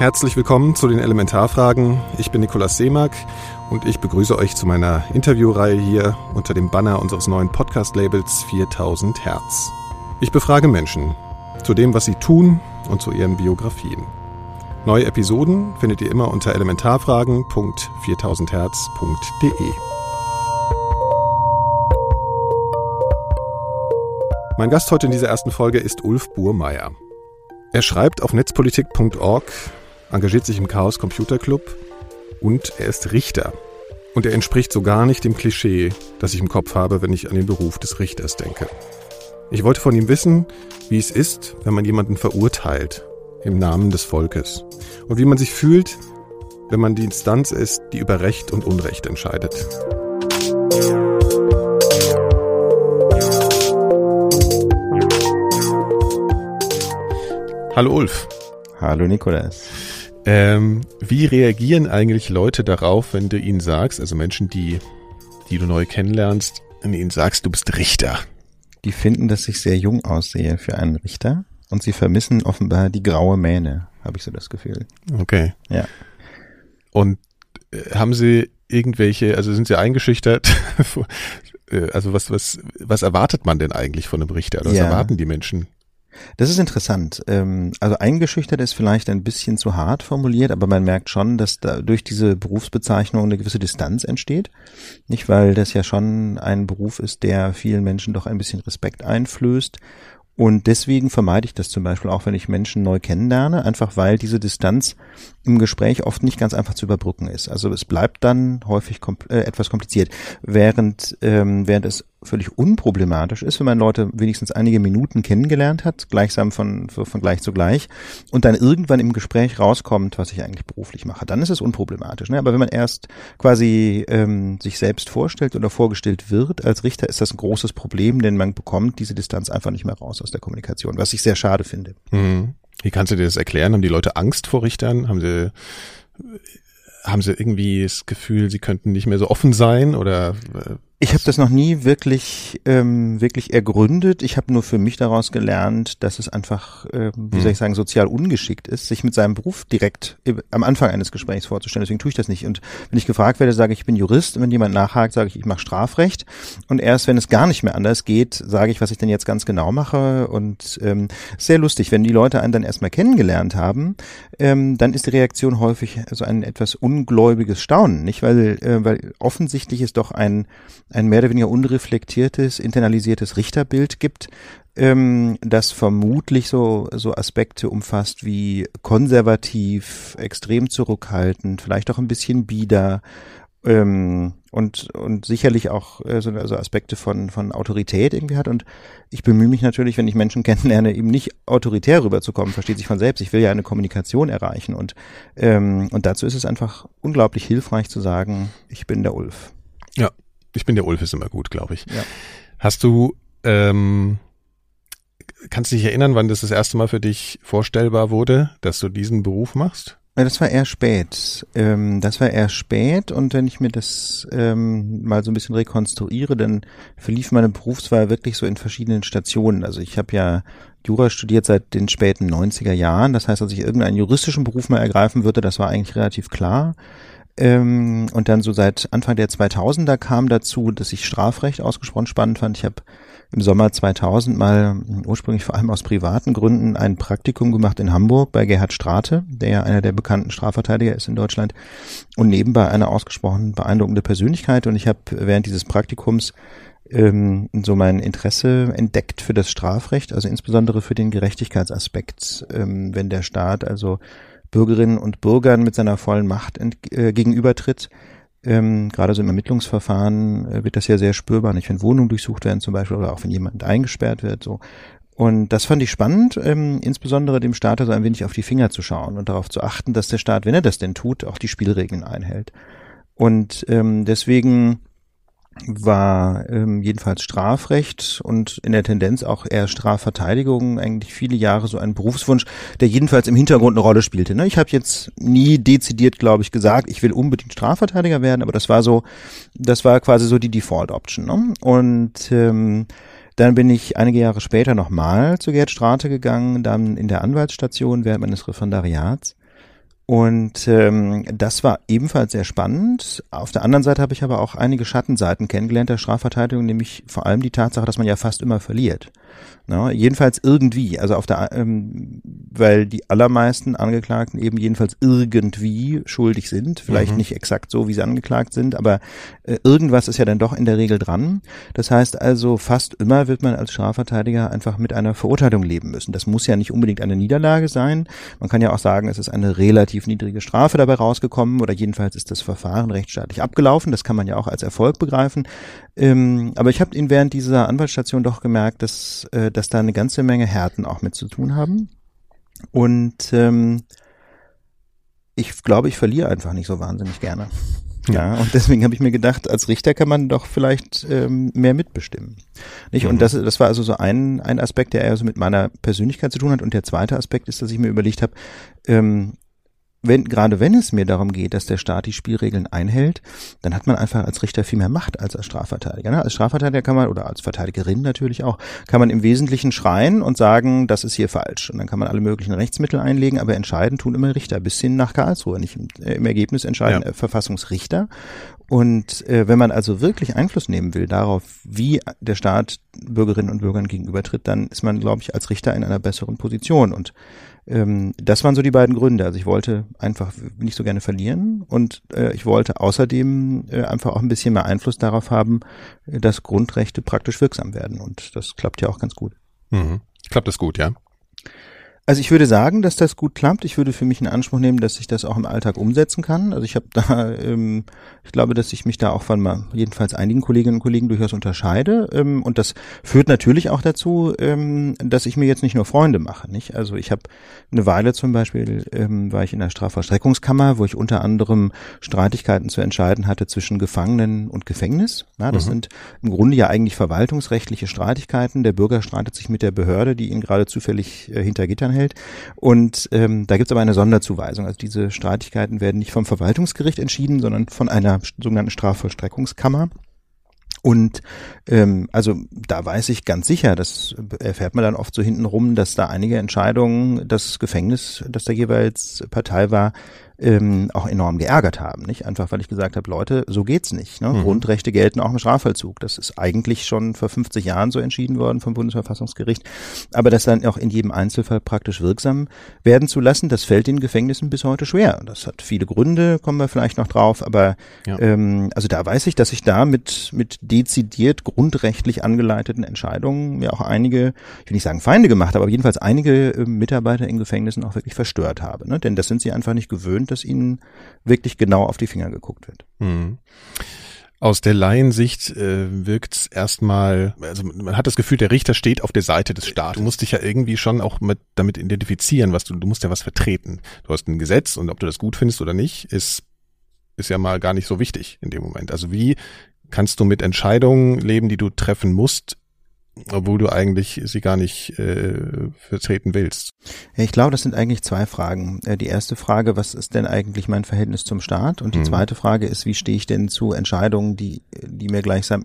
Herzlich willkommen zu den Elementarfragen. Ich bin Nikolaus Seemack und ich begrüße euch zu meiner Interviewreihe hier unter dem Banner unseres neuen Podcast-Labels 4000 Hertz. Ich befrage Menschen zu dem, was sie tun und zu ihren Biografien. Neue Episoden findet ihr immer unter elementarfragen.4000herz.de. Mein Gast heute in dieser ersten Folge ist Ulf Burmeier. Er schreibt auf netzpolitik.org, engagiert sich im Chaos Computer Club und er ist Richter. Und er entspricht so gar nicht dem Klischee, das ich im Kopf habe, wenn ich an den Beruf des Richters denke. Ich wollte von ihm wissen, wie es ist, wenn man jemanden verurteilt im Namen des Volkes und wie man sich fühlt, wenn man die Instanz ist, die über Recht und Unrecht entscheidet. Hallo Ulf. Hallo Nikolas. Ähm, wie reagieren eigentlich Leute darauf, wenn du ihnen sagst, also Menschen, die, die du neu kennenlernst, wenn du ihnen sagst, du bist Richter? Die finden, dass ich sehr jung aussehe für einen Richter und sie vermissen offenbar die graue Mähne, habe ich so das Gefühl. Okay. Ja. Und äh, haben sie irgendwelche, also sind sie eingeschüchtert? Äh, also was, was, was erwartet man denn eigentlich von einem Richter? Oder was Ja. erwarten die Menschen? Das ist interessant. Ähm, Also eingeschüchtert ist vielleicht ein bisschen zu hart formuliert, aber man merkt schon, dass da durch diese Berufsbezeichnung eine gewisse Distanz entsteht. Nicht, weil das ja schon ein Beruf ist, der vielen Menschen doch ein bisschen Respekt einflößt. Und deswegen vermeide ich das zum Beispiel auch, wenn ich Menschen neu kennenlerne, einfach weil diese Distanz im Gespräch oft nicht ganz einfach zu überbrücken ist. Also es bleibt dann häufig kompl äh, etwas kompliziert, während ähm, während es völlig unproblematisch ist, wenn man Leute wenigstens einige Minuten kennengelernt hat, gleichsam von, von gleich zu gleich, und dann irgendwann im Gespräch rauskommt, was ich eigentlich beruflich mache, dann ist es unproblematisch. Ne? Aber wenn man erst quasi ähm, sich selbst vorstellt oder vorgestellt wird als Richter, ist das ein großes Problem, denn man bekommt diese Distanz einfach nicht mehr raus aus der Kommunikation, was ich sehr schade finde. Hm. Wie kannst du dir das erklären? Haben die Leute Angst vor Richtern? Haben sie, haben sie irgendwie das Gefühl, sie könnten nicht mehr so offen sein oder? Ich habe das noch nie wirklich ähm, wirklich ergründet. Ich habe nur für mich daraus gelernt, dass es einfach, ähm, wie Hm. soll ich sagen, sozial ungeschickt ist, sich mit seinem Beruf direkt am Anfang eines Gesprächs vorzustellen. Deswegen tue ich das nicht. Und wenn ich gefragt werde, sage ich, ich bin Jurist. Und wenn jemand nachhakt, sage ich, ich mache Strafrecht. Und erst wenn es gar nicht mehr anders geht, sage ich, was ich denn jetzt ganz genau mache. Und ähm, sehr lustig, wenn die Leute einen dann erstmal kennengelernt haben, ähm, dann ist die Reaktion häufig so ein etwas ungläubiges Staunen, nicht? Weil, äh, weil offensichtlich es doch ein, ein mehr oder weniger unreflektiertes, internalisiertes Richterbild gibt, ähm, das vermutlich so, so Aspekte umfasst wie konservativ, extrem zurückhaltend, vielleicht auch ein bisschen bieder, ähm, und, und sicherlich auch äh, so also Aspekte von, von Autorität irgendwie hat. Und ich bemühe mich natürlich, wenn ich Menschen kennenlerne, eben nicht autoritär rüberzukommen, versteht sich von selbst. Ich will ja eine Kommunikation erreichen. Und, ähm, und dazu ist es einfach unglaublich hilfreich zu sagen, ich bin der Ulf. Ja, ich bin der Ulf ist immer gut, glaube ich. Ja. Hast du, ähm, kannst du dich erinnern, wann das das erste Mal für dich vorstellbar wurde, dass du diesen Beruf machst? Das war eher spät. Ähm, das war eher spät und wenn ich mir das ähm, mal so ein bisschen rekonstruiere, dann verlief meine Berufswahl wirklich so in verschiedenen Stationen. Also ich habe ja Jura studiert seit den späten 90er Jahren. Das heißt, als ich irgendeinen juristischen Beruf mal ergreifen würde, das war eigentlich relativ klar. Ähm, und dann so seit Anfang der 2000er kam dazu, dass ich Strafrecht ausgesprochen spannend fand. Ich habe im Sommer 2000 mal mh, ursprünglich vor allem aus privaten Gründen ein Praktikum gemacht in Hamburg bei Gerhard Strate, der ja einer der bekannten Strafverteidiger ist in Deutschland und nebenbei eine ausgesprochen beeindruckende Persönlichkeit. Und ich habe während dieses Praktikums ähm, so mein Interesse entdeckt für das Strafrecht, also insbesondere für den Gerechtigkeitsaspekt, ähm, wenn der Staat also Bürgerinnen und Bürgern mit seiner vollen Macht äh, gegenübertritt. Ähm, gerade so im Ermittlungsverfahren äh, wird das ja sehr spürbar, nicht wenn Wohnungen durchsucht werden zum Beispiel oder auch wenn jemand eingesperrt wird. So. Und das fand ich spannend, ähm, insbesondere dem Staat also ein wenig auf die Finger zu schauen und darauf zu achten, dass der Staat, wenn er das denn tut, auch die Spielregeln einhält. Und ähm, deswegen war ähm, jedenfalls Strafrecht und in der Tendenz auch eher Strafverteidigung eigentlich viele Jahre so ein Berufswunsch, der jedenfalls im Hintergrund eine Rolle spielte. Ne? Ich habe jetzt nie dezidiert, glaube ich, gesagt, ich will unbedingt Strafverteidiger werden, aber das war so, das war quasi so die Default Option. Ne? Und ähm, dann bin ich einige Jahre später nochmal zu Gerd Strate gegangen, dann in der Anwaltsstation während meines Referendariats Und ähm, das war ebenfalls sehr spannend. Auf der anderen Seite habe ich aber auch einige Schattenseiten kennengelernt der Strafverteidigung, nämlich vor allem die Tatsache, dass man ja fast immer verliert. Ja, jedenfalls irgendwie, also auf der, ähm, weil die allermeisten Angeklagten eben jedenfalls irgendwie schuldig sind, vielleicht mhm. nicht exakt so, wie sie angeklagt sind, aber äh, irgendwas ist ja dann doch in der Regel dran. Das heißt also, fast immer wird man als Strafverteidiger einfach mit einer Verurteilung leben müssen. Das muss ja nicht unbedingt eine Niederlage sein. Man kann ja auch sagen, es ist eine relativ niedrige Strafe dabei rausgekommen oder jedenfalls ist das Verfahren rechtsstaatlich abgelaufen. Das kann man ja auch als Erfolg begreifen. Ähm, aber ich habe ihn während dieser Anwaltsstation doch gemerkt, dass, äh, dass da eine ganze Menge Härten auch mit zu tun haben. Und ähm, ich glaube, ich verliere einfach nicht so wahnsinnig gerne. Ja, und deswegen habe ich mir gedacht, als Richter kann man doch vielleicht ähm, mehr mitbestimmen. Nicht? Und mhm. das, das war also so ein, ein Aspekt, der eher so mit meiner Persönlichkeit zu tun hat. Und der zweite Aspekt ist, dass ich mir überlegt habe, ähm, wenn, gerade wenn es mir darum geht, dass der Staat die Spielregeln einhält, dann hat man einfach als Richter viel mehr Macht als als Strafverteidiger. Ne? Als Strafverteidiger kann man, oder als Verteidigerin natürlich auch, kann man im Wesentlichen schreien und sagen, das ist hier falsch. Und dann kann man alle möglichen Rechtsmittel einlegen, aber entscheiden tun immer Richter, bis hin nach Karlsruhe. Nicht im, äh, im Ergebnis entscheiden ja. Verfassungsrichter. Und äh, wenn man also wirklich Einfluss nehmen will darauf, wie der Staat Bürgerinnen und Bürgern gegenübertritt, dann ist man, glaube ich, als Richter in einer besseren Position. Und ähm, das waren so die beiden Gründe. Also ich wollte einfach nicht so gerne verlieren und äh, ich wollte außerdem äh, einfach auch ein bisschen mehr Einfluss darauf haben, dass Grundrechte praktisch wirksam werden. Und das klappt ja auch ganz gut. Mhm. Klappt das gut, ja? Also ich würde sagen, dass das gut klappt. Ich würde für mich in Anspruch nehmen, dass ich das auch im Alltag umsetzen kann. Also ich habe da, ähm, ich glaube, dass ich mich da auch von mal, jedenfalls einigen Kolleginnen und Kollegen durchaus unterscheide. Ähm, und das führt natürlich auch dazu, ähm, dass ich mir jetzt nicht nur Freunde mache. Nicht? Also ich habe eine Weile zum Beispiel, ähm, war ich in der Strafvollstreckungskammer, wo ich unter anderem Streitigkeiten zu entscheiden hatte zwischen Gefangenen und Gefängnis. Na, das mhm. sind im Grunde ja eigentlich verwaltungsrechtliche Streitigkeiten. Der Bürger streitet sich mit der Behörde, die ihn gerade zufällig äh, hinter Gittern hält hält. Und ähm, da gibt es aber eine Sonderzuweisung. Also diese Streitigkeiten werden nicht vom Verwaltungsgericht entschieden, sondern von einer sogenannten Strafvollstreckungskammer. Und ähm, also da weiß ich ganz sicher, das erfährt man dann oft so hinten rum, dass da einige Entscheidungen das Gefängnis, das da jeweils Partei war, ähm, auch enorm geärgert haben, nicht? Einfach weil ich gesagt habe, Leute, so geht's nicht. Ne? Mhm. Grundrechte gelten auch im Strafvollzug. Das ist eigentlich schon vor 50 Jahren so entschieden worden vom Bundesverfassungsgericht. Aber das dann auch in jedem Einzelfall praktisch wirksam werden zu lassen, das fällt den Gefängnissen bis heute schwer. Das hat viele Gründe, kommen wir vielleicht noch drauf. Aber ja. ähm, also da weiß ich, dass ich da mit, mit dezidiert grundrechtlich angeleiteten Entscheidungen mir auch einige, ich will nicht sagen Feinde gemacht, aber jedenfalls einige äh, Mitarbeiter in Gefängnissen auch wirklich verstört habe. Ne? Denn das sind sie einfach nicht gewöhnt dass ihnen wirklich genau auf die Finger geguckt wird. Mhm. Aus der Laiensicht äh, wirkt es erstmal, also man hat das Gefühl, der Richter steht auf der Seite des Staates. Du musst dich ja irgendwie schon auch mit, damit identifizieren, was du, du musst ja was vertreten. Du hast ein Gesetz und ob du das gut findest oder nicht, ist, ist ja mal gar nicht so wichtig in dem Moment. Also wie kannst du mit Entscheidungen leben, die du treffen musst, obwohl du eigentlich sie gar nicht äh, vertreten willst. Ich glaube, das sind eigentlich zwei Fragen. Äh, die erste Frage, was ist denn eigentlich mein Verhältnis zum Staat? Und die mhm. zweite Frage ist, wie stehe ich denn zu Entscheidungen, die, die mir gleichsam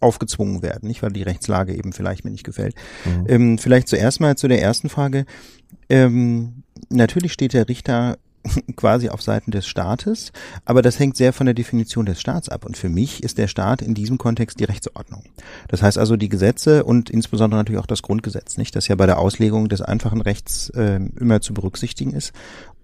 aufgezwungen werden, nicht weil die Rechtslage eben vielleicht mir nicht gefällt. Mhm. Ähm, vielleicht zuerst mal zu der ersten Frage. Ähm, natürlich steht der Richter quasi auf Seiten des Staates, aber das hängt sehr von der Definition des Staats ab. Und für mich ist der Staat in diesem Kontext die Rechtsordnung. Das heißt also die Gesetze und insbesondere natürlich auch das Grundgesetz, nicht, das ja bei der Auslegung des einfachen Rechts äh, immer zu berücksichtigen ist.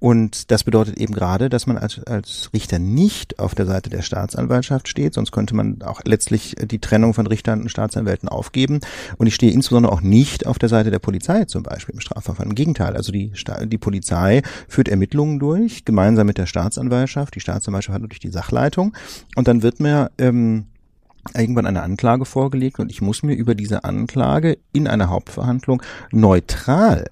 Und das bedeutet eben gerade, dass man als, als Richter nicht auf der Seite der Staatsanwaltschaft steht, sonst könnte man auch letztlich die Trennung von Richtern und Staatsanwälten aufgeben. Und ich stehe insbesondere auch nicht auf der Seite der Polizei zum Beispiel im Strafverfahren. Im Gegenteil, also die, die Polizei führt Ermittlungen durch, gemeinsam mit der Staatsanwaltschaft. Die Staatsanwaltschaft hat natürlich die Sachleitung. Und dann wird mir ähm, irgendwann eine Anklage vorgelegt und ich muss mir über diese Anklage in einer Hauptverhandlung neutral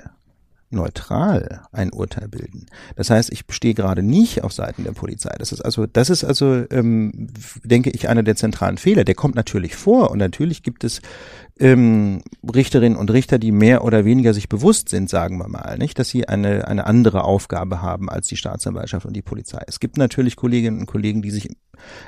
neutral ein Urteil bilden. Das heißt, ich stehe gerade nicht auf Seiten der Polizei. Das ist also, das ist also, ähm, denke ich, einer der zentralen Fehler. Der kommt natürlich vor und natürlich gibt es ähm, Richterinnen und Richter, die mehr oder weniger sich bewusst sind, sagen wir mal, nicht, dass sie eine, eine andere Aufgabe haben als die Staatsanwaltschaft und die Polizei. Es gibt natürlich Kolleginnen und Kollegen, die sich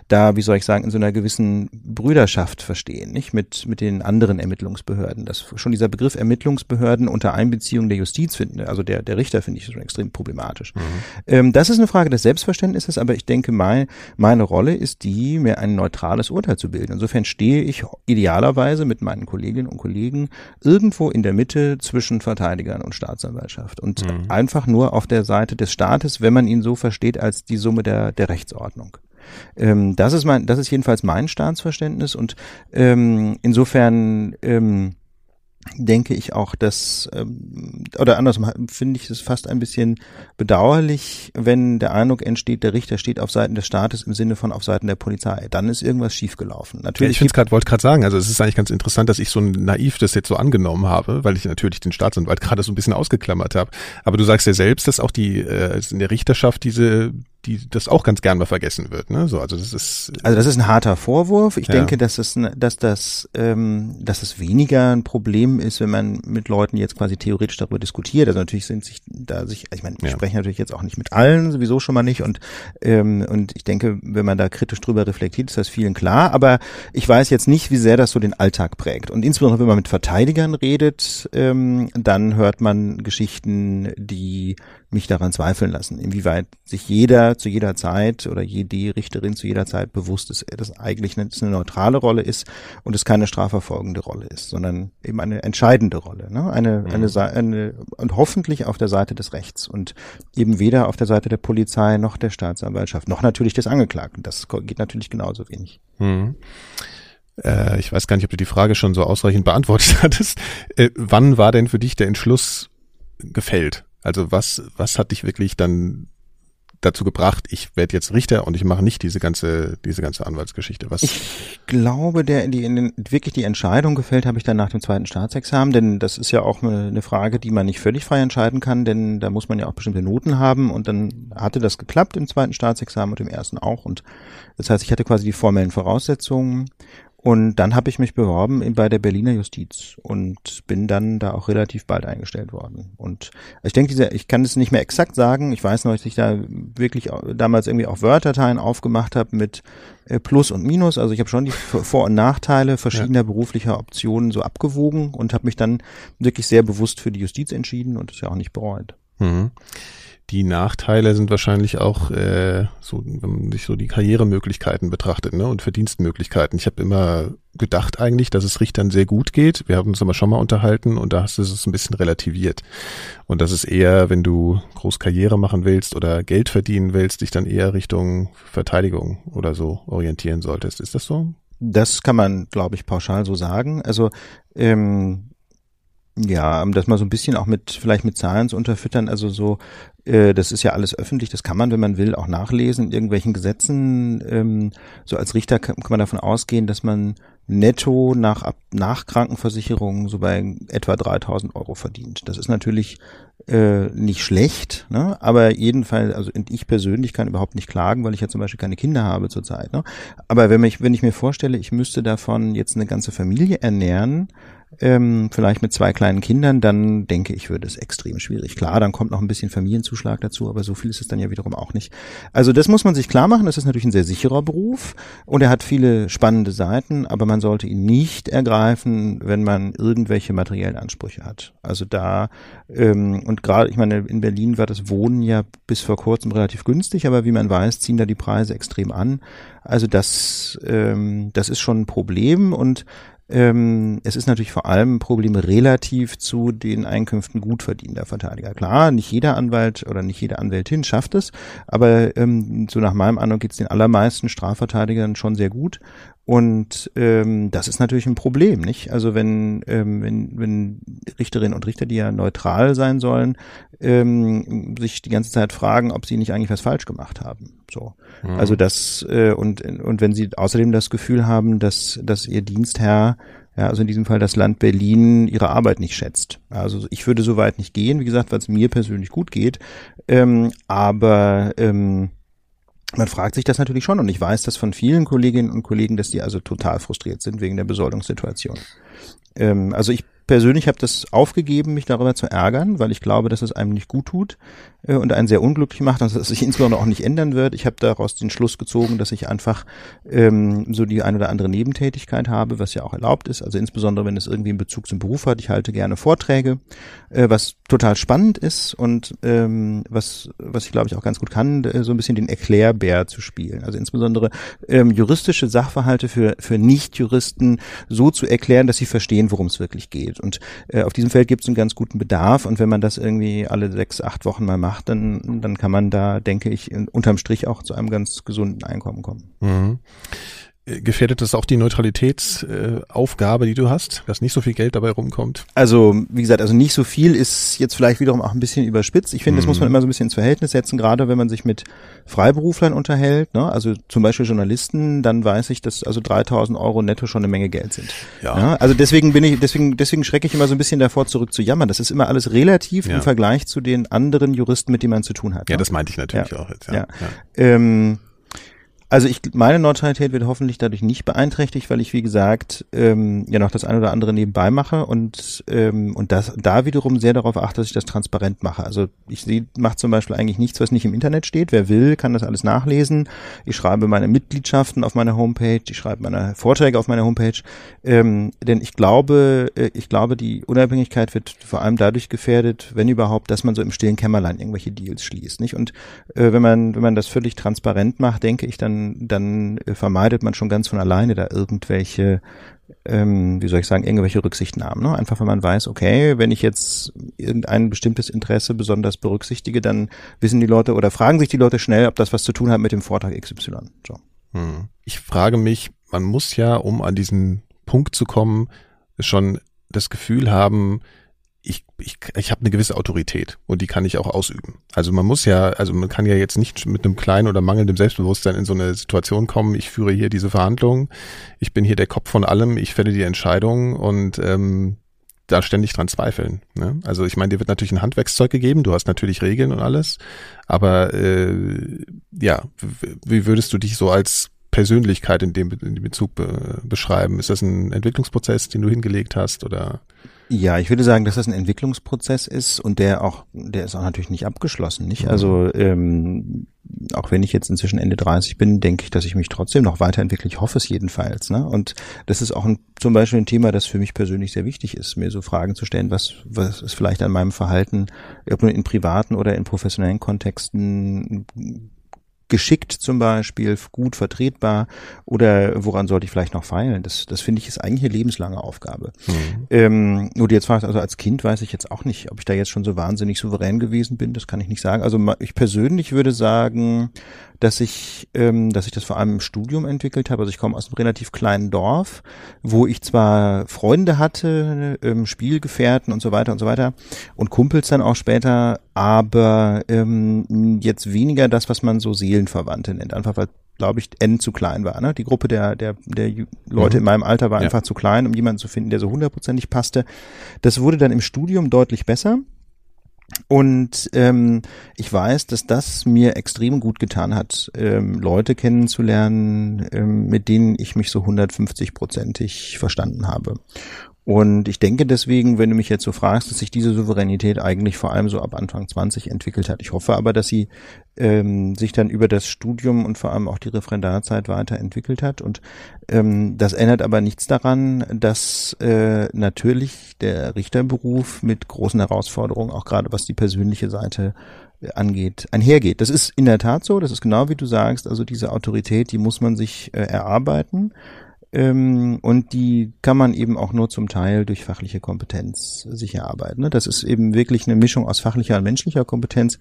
da, wie soll ich sagen, in so einer gewissen Brüderschaft verstehen, nicht, mit, mit den anderen Ermittlungsbehörden. Das, schon dieser Begriff Ermittlungsbehörden unter Einbeziehung der Justiz finden, also der, der Richter finde ich schon extrem problematisch. Mhm. Ähm, das ist eine Frage des Selbstverständnisses, aber ich denke, mein, meine Rolle ist die, mir ein neutrales Urteil zu bilden. Insofern stehe ich idealerweise mit meinen Kollegen Kolleginnen und Kollegen irgendwo in der Mitte zwischen Verteidigern und Staatsanwaltschaft und mhm. einfach nur auf der Seite des Staates, wenn man ihn so versteht als die Summe der, der Rechtsordnung. Ähm, das ist mein, das ist jedenfalls mein Staatsverständnis und ähm, insofern ähm, denke ich auch, dass, ähm, oder andersrum finde ich es fast ein bisschen bedauerlich, wenn der Eindruck entsteht, der Richter steht auf Seiten des Staates im Sinne von auf Seiten der Polizei. Dann ist irgendwas schiefgelaufen. Natürlich. Ja, ich gerade, wollte gerade sagen, also es ist eigentlich ganz interessant, dass ich so naiv das jetzt so angenommen habe, weil ich natürlich den Staatsanwalt gerade so ein bisschen ausgeklammert habe. Aber du sagst ja selbst, dass auch die äh, in der Richterschaft diese die das auch ganz gern mal vergessen wird. Ne? So, also das ist also das ist ein harter Vorwurf. Ich ja. denke, dass das dass das ähm, dass es weniger ein Problem ist, wenn man mit Leuten jetzt quasi theoretisch darüber diskutiert. Also natürlich sind sich da sich, ich meine, ich ja. spreche natürlich jetzt auch nicht mit allen, sowieso schon mal nicht. Und ähm, und ich denke, wenn man da kritisch drüber reflektiert, ist das vielen klar. Aber ich weiß jetzt nicht, wie sehr das so den Alltag prägt. Und insbesondere wenn man mit Verteidigern redet, ähm, dann hört man Geschichten, die mich daran zweifeln lassen, inwieweit sich jeder zu jeder Zeit oder jede Richterin zu jeder Zeit bewusst ist, dass eigentlich eine, eine neutrale Rolle ist und es keine strafverfolgende Rolle ist, sondern eben eine entscheidende Rolle, ne? eine, mhm. eine, eine und hoffentlich auf der Seite des Rechts und eben weder auf der Seite der Polizei noch der Staatsanwaltschaft noch natürlich des Angeklagten. Das geht natürlich genauso wenig. Mhm äh, ich weiß gar nicht, ob du die Frage schon so ausreichend beantwortet hattest. Äh, wann war denn für dich der Entschluss gefällt? Also was, was hat dich wirklich dann dazu gebracht, ich werde jetzt Richter und ich mache nicht diese ganze, diese ganze Anwaltsgeschichte? Was? Ich glaube, der, die, in, wirklich die Entscheidung gefällt habe ich dann nach dem zweiten Staatsexamen, denn das ist ja auch eine, eine Frage, die man nicht völlig frei entscheiden kann, denn da muss man ja auch bestimmte Noten haben und dann hatte das geklappt im zweiten Staatsexamen und im ersten auch und das heißt, ich hatte quasi die formellen Voraussetzungen und dann habe ich mich beworben bei der Berliner Justiz und bin dann da auch relativ bald eingestellt worden. Und ich denke, diese, ich kann es nicht mehr exakt sagen. Ich weiß noch, dass ich da wirklich damals irgendwie auch Word-Dateien aufgemacht habe mit äh, Plus und Minus. Also ich habe schon die Vor- und Nachteile verschiedener ja. beruflicher Optionen so abgewogen und habe mich dann wirklich sehr bewusst für die Justiz entschieden und es ja auch nicht bereut. Mhm die Nachteile sind wahrscheinlich auch äh, so, wenn man sich so die Karrieremöglichkeiten betrachtet ne, und Verdienstmöglichkeiten. Ich habe immer gedacht eigentlich, dass es Richtern sehr gut geht. Wir haben uns aber schon mal unterhalten und da hast du es ein bisschen relativiert. Und das ist eher, wenn du groß Karriere machen willst oder Geld verdienen willst, dich dann eher Richtung Verteidigung oder so orientieren solltest. Ist das so? Das kann man, glaube ich, pauschal so sagen. Also ähm, ja, das mal so ein bisschen auch mit, vielleicht mit Zahlen zu unterfüttern, also so, äh, das ist ja alles öffentlich, das kann man, wenn man will, auch nachlesen in irgendwelchen Gesetzen. Ähm, so als Richter kann, man davon ausgehen, dass man netto nach, nach Krankenversicherung so bei etwa 3000 Euro verdient. Das ist natürlich äh, nicht schlecht, ne? aber jedenfalls, also ich persönlich kann überhaupt nicht klagen, weil ich ja zum Beispiel keine Kinder habe zurzeit. Ne? Aber wenn, ich, wenn ich mir vorstelle, ich müsste davon jetzt eine ganze Familie ernähren, ähm, vielleicht mit zwei kleinen Kindern, dann denke ich, würde es extrem schwierig. Klar, dann kommt noch ein bisschen Familienzuschlag dazu, aber so viel ist es dann ja wiederum auch nicht. Also das muss man sich klar machen, das ist natürlich ein sehr sicherer Beruf und er hat viele spannende Seiten, aber man sollte ihn nicht ergreifen, wenn man irgendwelche materiellen Ansprüche hat. Also da, ähm, und gerade, ich meine, in Berlin war das Wohnen ja bis vor kurzem relativ günstig, aber wie man weiß, ziehen da die Preise extrem an. Also das, ähm, das ist schon ein Problem und ähm, es ist natürlich vor allem ein Problem relativ zu den Einkünften gut verdienter Verteidiger. Klar, nicht jeder Anwalt oder nicht jede Anwältin schafft es, aber ähm, so nach meinem Eindruck geht es den allermeisten Strafverteidigern schon sehr gut. Und ähm, das ist natürlich ein Problem, nicht? Also wenn, ähm, wenn, wenn Richterinnen und Richter, die ja neutral sein sollen, ähm, sich die ganze Zeit fragen, ob sie nicht eigentlich was falsch gemacht haben. So. Mhm. Also das, äh, und, und wenn sie außerdem das Gefühl haben, dass, dass ihr Dienstherr ja, also in diesem Fall das Land Berlin ihre Arbeit nicht schätzt. Also ich würde so weit nicht gehen, wie gesagt, weil es mir persönlich gut geht. Ähm, aber ähm, man fragt sich das natürlich schon und ich weiß das von vielen Kolleginnen und Kollegen, dass die also total frustriert sind wegen der Besoldungssituation. Ähm, also ich persönlich habe das aufgegeben, mich darüber zu ärgern, weil ich glaube, dass es einem nicht gut tut äh, und einen sehr unglücklich macht und dass es sich insbesondere auch nicht ändern wird. Ich habe daraus den Schluss gezogen, dass ich einfach ähm, so die ein oder andere Nebentätigkeit habe, was ja auch erlaubt ist. Also insbesondere, wenn es irgendwie einen Bezug zum Beruf hat. Ich halte gerne Vorträge, äh, was total spannend ist und ähm, was, was ich glaube ich auch ganz gut kann, äh, so ein bisschen den Erklärbär zu spielen. Also insbesondere ähm, juristische Sachverhalte für, für Nicht-Juristen so zu erklären, dass sie verstehen, worum es wirklich geht. Und äh, auf diesem Feld gibt es einen ganz guten Bedarf. Und wenn man das irgendwie alle sechs, acht Wochen mal macht, dann, dann kann man da, denke ich, unterm Strich auch zu einem ganz gesunden Einkommen kommen. Mhm. Äh, gefährdet das auch die Neutralitätsaufgabe, äh, die du hast, dass nicht so viel Geld dabei rumkommt? Also, wie gesagt, also nicht so viel ist jetzt vielleicht wiederum auch ein bisschen überspitzt. Ich finde, das muss man mhm. immer so ein bisschen ins Verhältnis setzen, gerade wenn man sich mit Freiberuflern unterhält, ne? also zum Beispiel Journalisten, dann weiß ich, dass also 3000 Euro netto schon eine Menge Geld sind. Ja. ja. Also deswegen bin ich, deswegen, deswegen schrecke ich immer so ein bisschen davor zurück zu jammern. Das ist immer alles relativ ja. im Vergleich zu den anderen Juristen, mit denen man zu tun hat. Ja, ne? das meinte ich natürlich ja. auch jetzt. Ja. ja. Ähm, also ich, meine Neutralität wird hoffentlich dadurch nicht beeinträchtigt, weil ich wie gesagt ähm, ja noch das eine oder andere nebenbei mache und ähm, und das da wiederum sehr darauf achte, dass ich das transparent mache. Also ich mache zum Beispiel eigentlich nichts, was nicht im Internet steht. Wer will, kann das alles nachlesen. Ich schreibe meine Mitgliedschaften auf meiner Homepage, ich schreibe meine Vorträge auf meiner Homepage, ähm, denn ich glaube, äh, ich glaube, die Unabhängigkeit wird vor allem dadurch gefährdet, wenn überhaupt, dass man so im stillen Kämmerlein irgendwelche Deals schließt, nicht? Und äh, wenn man wenn man das völlig transparent macht, denke ich dann dann, vermeidet man schon ganz von alleine da irgendwelche, ähm, wie soll ich sagen, irgendwelche Rücksichtnahmen. Ne? Einfach wenn man weiß, okay, wenn ich jetzt irgendein bestimmtes Interesse besonders berücksichtige, dann wissen die Leute oder fragen sich die Leute schnell, ob das was zu tun hat mit dem Vortrag XY. So. Hm. Ich frage mich, man muss ja, um an diesen Punkt zu kommen, schon das Gefühl haben, ich, ich, habe eine gewisse Autorität und die kann ich auch ausüben. Also man muss ja, also man kann ja jetzt nicht mit einem kleinen oder mangelndem Selbstbewusstsein in so eine Situation kommen, ich führe hier diese Verhandlungen, ich bin hier der Kopf von allem, ich fälle die Entscheidung und ähm, da ständig dran zweifeln. Ne? Also ich meine, dir wird natürlich ein Handwerkszeug gegeben, du hast natürlich Regeln und alles, aber äh, ja, wie würdest du dich so als Persönlichkeit in dem, in dem Bezug be beschreiben? Ist das ein Entwicklungsprozess, den du hingelegt hast oder? Ja, ich würde sagen, dass das ein Entwicklungsprozess ist und der auch, der ist auch natürlich nicht abgeschlossen, nicht? Also ähm, auch wenn ich jetzt inzwischen Ende 30 bin, denke ich, dass ich mich trotzdem noch weiterentwickle. Ich hoffe es jedenfalls. Ne? Und das ist auch ein, zum Beispiel ein Thema, das für mich persönlich sehr wichtig ist, mir so Fragen zu stellen, was, was ist vielleicht an meinem Verhalten, ob nur in privaten oder in professionellen Kontexten geschickt zum Beispiel, gut vertretbar oder woran sollte ich vielleicht noch feilen? Das, das finde ich ist eigentlich eine lebenslange Aufgabe. Mhm. Ähm, nur jetzt fragst, also als Kind weiß ich jetzt auch nicht, ob ich da jetzt schon so wahnsinnig souverän gewesen bin, das kann ich nicht sagen. Also ich persönlich würde sagen, dass ich, ähm, dass ich das vor allem im Studium entwickelt habe. Also ich komme aus einem relativ kleinen Dorf, wo ich zwar Freunde hatte, ähm, Spielgefährten und so weiter und so weiter und Kumpels dann auch später, aber ähm, jetzt weniger das, was man so Seelenverwandte nennt. Einfach weil glaube ich, N zu klein war. Ne? Die Gruppe der, der, der Leute mhm. in meinem Alter war ja. einfach zu klein, um jemanden zu finden, der so hundertprozentig passte. Das wurde dann im Studium deutlich besser. Und ähm, ich weiß, dass das mir extrem gut getan hat, ähm, Leute kennenzulernen, ähm, mit denen ich mich so 150-prozentig verstanden habe. Und ich denke deswegen, wenn du mich jetzt so fragst, dass sich diese Souveränität eigentlich vor allem so ab Anfang 20 entwickelt hat. Ich hoffe aber, dass sie ähm, sich dann über das Studium und vor allem auch die Referendarzeit weiterentwickelt hat. Und ähm, das ändert aber nichts daran, dass äh, natürlich der Richterberuf mit großen Herausforderungen, auch gerade was die persönliche Seite äh, angeht, einhergeht. Das ist in der Tat so, das ist genau wie du sagst, also diese Autorität, die muss man sich äh, erarbeiten. Ähm, und die kann man eben auch nur zum Teil durch fachliche Kompetenz sich erarbeiten. Ne? Das ist eben wirklich eine Mischung aus fachlicher und menschlicher Kompetenz.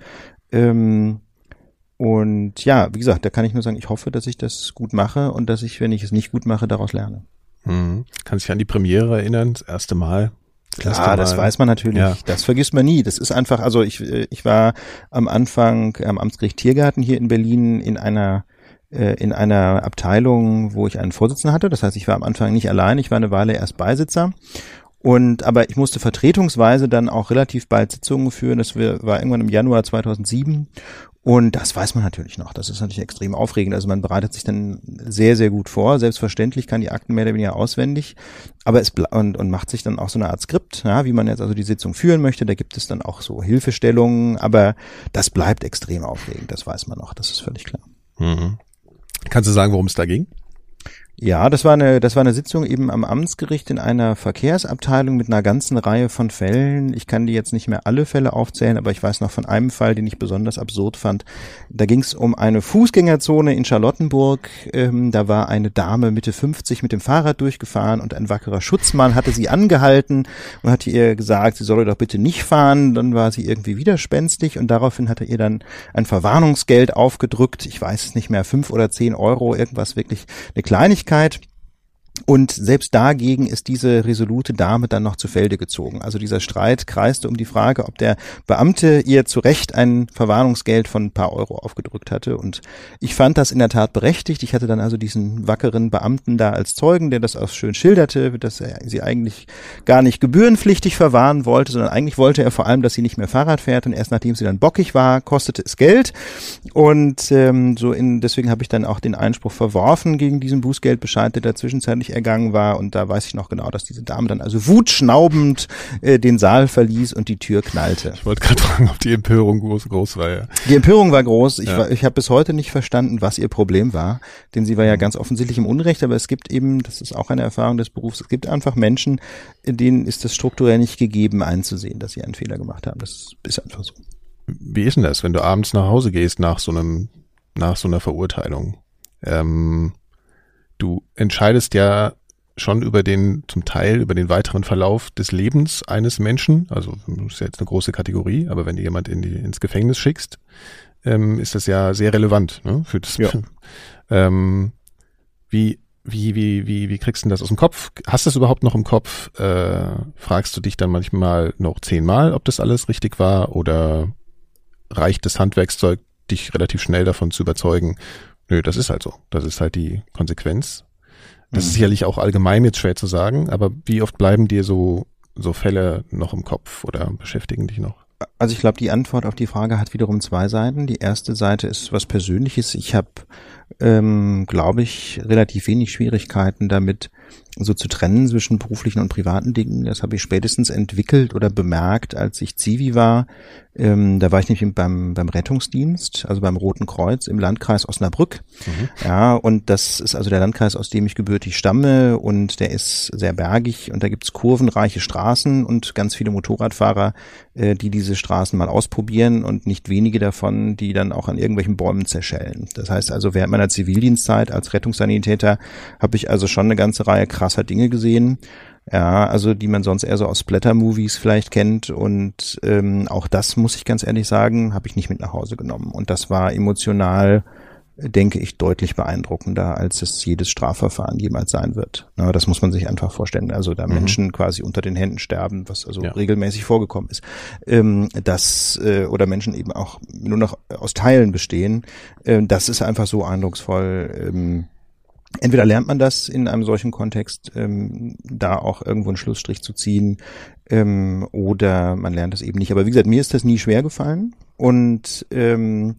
Ähm, und ja, wie gesagt, da kann ich nur sagen, ich hoffe, dass ich das gut mache und dass ich, wenn ich es nicht gut mache, daraus lerne. Hm. Kannst dich an die Premiere erinnern, das erste Mal? Das Klar, das weiß man natürlich. Ja. Das vergisst man nie. Das ist einfach, also ich, ich war am Anfang am Amtsgericht Tiergarten hier in Berlin in einer äh, in einer Abteilung, wo ich einen Vorsitzenden hatte. Das heißt, ich war am Anfang nicht allein, ich war eine Weile erst Beisitzer. Und aber ich musste vertretungsweise dann auch relativ bald Sitzungen führen. Das war irgendwann im Januar 2007 und das weiß man natürlich noch. Das ist natürlich extrem aufregend. Also man bereitet sich dann sehr, sehr gut vor. Selbstverständlich kann die Akten mehr oder weniger auswendig, aber es und, und macht sich dann auch so eine Art Skript, ja, wie man jetzt also die Sitzung führen möchte. Da gibt es dann auch so Hilfestellungen, aber das bleibt extrem aufregend. Das weiß man noch. Das ist völlig klar. Mhm. Kannst du sagen, worum es da ging? Ja, das war eine, das war eine Sitzung eben am Amtsgericht in einer Verkehrsabteilung mit einer ganzen Reihe von Fällen. Ich kann die jetzt nicht mehr alle Fälle aufzählen, aber ich weiß noch von einem Fall, den ich besonders absurd fand. Da ging es um eine Fußgängerzone in Charlottenburg. Ähm, da war eine Dame Mitte 50 mit dem Fahrrad durchgefahren und ein wackerer Schutzmann hatte sie angehalten und hatte ihr gesagt, sie solle doch bitte nicht fahren. Dann war sie irgendwie widerspenstig und daraufhin hat er ihr dann ein Verwarnungsgeld aufgedrückt. Ich weiß es nicht mehr, fünf oder zehn Euro, irgendwas wirklich eine Kleinigkeit. Öffentlichkeit und selbst dagegen ist diese resolute Dame dann noch zu Felde gezogen. Also dieser Streit kreiste um die Frage, ob der Beamte ihr zu Recht ein Verwarnungsgeld von ein paar Euro aufgedrückt hatte. Und ich fand das in der Tat berechtigt. Ich hatte dann also diesen wackeren Beamten da als Zeugen, der das auch schön schilderte, dass er sie eigentlich gar nicht gebührenpflichtig verwahren wollte, sondern eigentlich wollte er vor allem, dass sie nicht mehr Fahrrad fährt. Und erst nachdem sie dann bockig war, kostete es Geld. Und ähm, so in, deswegen habe ich dann auch den Einspruch verworfen gegen diesen Bußgeldbescheid, der da zwischenzeitlich ergangen war. Und da weiß ich noch genau, dass diese Dame dann also wutschnaubend äh, den Saal verließ und die Tür knallte. Ich wollte gerade fragen, ob die Empörung groß, groß war. Ja. Die Empörung war groß. Ich, ja. ich habe bis heute nicht verstanden, was ihr Problem war. Denn sie war ja mhm. ganz offensichtlich im Unrecht. Aber es gibt eben, das ist auch eine Erfahrung des Berufs, es gibt einfach Menschen, denen ist es strukturell nicht gegeben einzusehen, dass sie einen Fehler gemacht haben. Das ist einfach so. Wie ist denn das, wenn du abends nach Hause gehst nach so einem, nach so einer Verurteilung? Ähm, du entscheidest ja schon über den, zum Teil über den weiteren Verlauf des Lebens eines Menschen. Also das ist ja jetzt eine große Kategorie, aber wenn du jemand in die, ins Gefängnis schickst, ähm, ist das ja sehr relevant ne, für das. Ja. ähm, wie, wie, wie, wie, wie kriegst du das aus dem Kopf? Hast du es überhaupt noch im Kopf? Äh, fragst du dich dann manchmal noch zehnmal, ob das alles richtig war oder reicht das Handwerkszeug, dich relativ schnell davon zu überzeugen, Nö, das ist halt so. Das ist halt die Konsequenz. Das mhm. ist sicherlich auch allgemein jetzt schwer zu sagen, aber wie oft bleiben dir so, so Fälle noch im Kopf oder beschäftigen dich noch? Also ich glaube, die Antwort auf die Frage hat wiederum zwei Seiten. Die erste Seite ist was Persönliches. Ich habe, ähm, glaube ich, relativ wenig Schwierigkeiten damit, so zu trennen zwischen beruflichen und privaten Dingen. Das habe ich spätestens entwickelt oder bemerkt, als ich Zivi war. Ähm, da war ich nämlich beim, beim Rettungsdienst, also beim Roten Kreuz im Landkreis Osnabrück. Mhm. Ja, und das ist also der Landkreis, aus dem ich gebürtig stamme und der ist sehr bergig und da gibt's kurvenreiche Straßen und ganz viele Motorradfahrer, äh, die diese Straßen mal ausprobieren und nicht wenige davon, die dann auch an irgendwelchen Bäumen zerschellen. Das heißt also, während meiner Zivildienstzeit als Rettungssanitäter habe ich also schon eine ganze Reihe krasser Dinge gesehen. Ja, also die man sonst eher so aus Splatter-Movies vielleicht kennt. Und ähm, auch das, muss ich ganz ehrlich sagen, habe ich nicht mit nach Hause genommen. Und das war emotional, denke ich, deutlich beeindruckender, als es jedes Strafverfahren jemals sein wird. Ja, das muss man sich einfach vorstellen. Also da mhm. Menschen quasi unter den Händen sterben, was also ja. regelmäßig vorgekommen ist. Ähm, das, äh, oder Menschen eben auch nur noch aus Teilen bestehen. Äh, das ist einfach so eindrucksvoll. Ähm, entweder lernt man das in einem solchen Kontext, ähm, da auch irgendwo einen Schlussstrich zu ziehen, ähm, oder man lernt das eben nicht. Aber wie gesagt, mir ist das nie schwer gefallen und ähm,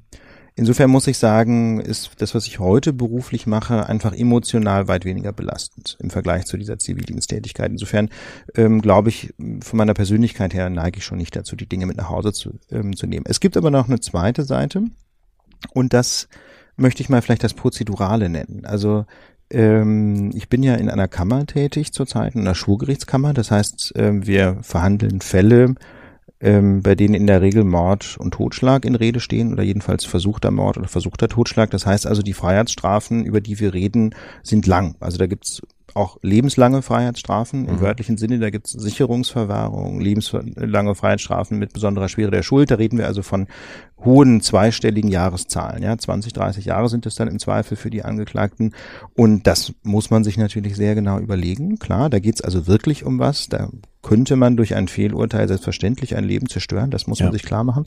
Insofern muss ich sagen, ist das, was ich heute beruflich mache, einfach emotional weit weniger belastend im Vergleich zu dieser Zivildiensttätigkeit. Insofern ähm, glaube ich, von meiner Persönlichkeit her neige ich schon nicht dazu, die Dinge mit nach Hause zu, ähm, zu nehmen. Es gibt aber noch eine zweite Seite und das möchte ich mal vielleicht das Prozedurale nennen. Also ähm, ich bin ja in einer Kammer tätig zurzeit, in einer Schwurgerichtskammer. Das heißt, ähm, wir verhandeln Fälle, ähm, bei denen in der Regel Mord und Totschlag in Rede stehen oder jedenfalls versuchter Mord oder versuchter Totschlag. Das heißt also, die Freiheitsstrafen, über die wir reden, sind lang. Also da gibt's auch lebenslange Freiheitsstrafen im mhm. wörtlichen Sinne. Da gibt's Sicherungsverwahrung, lebenslange Freiheitsstrafen mit besonderer Schwere der Schuld. Da reden wir also von hohen zweistelligen Jahreszahlen. Ja, 20, 30 Jahre sind es dann im Zweifel für die Angeklagten. Und das muss man sich natürlich sehr genau überlegen. Klar, da geht's also wirklich um was. Da könnte man durch ein Fehlurteil selbstverständlich ein Leben zerstören. Das muss ja. man sich klar machen.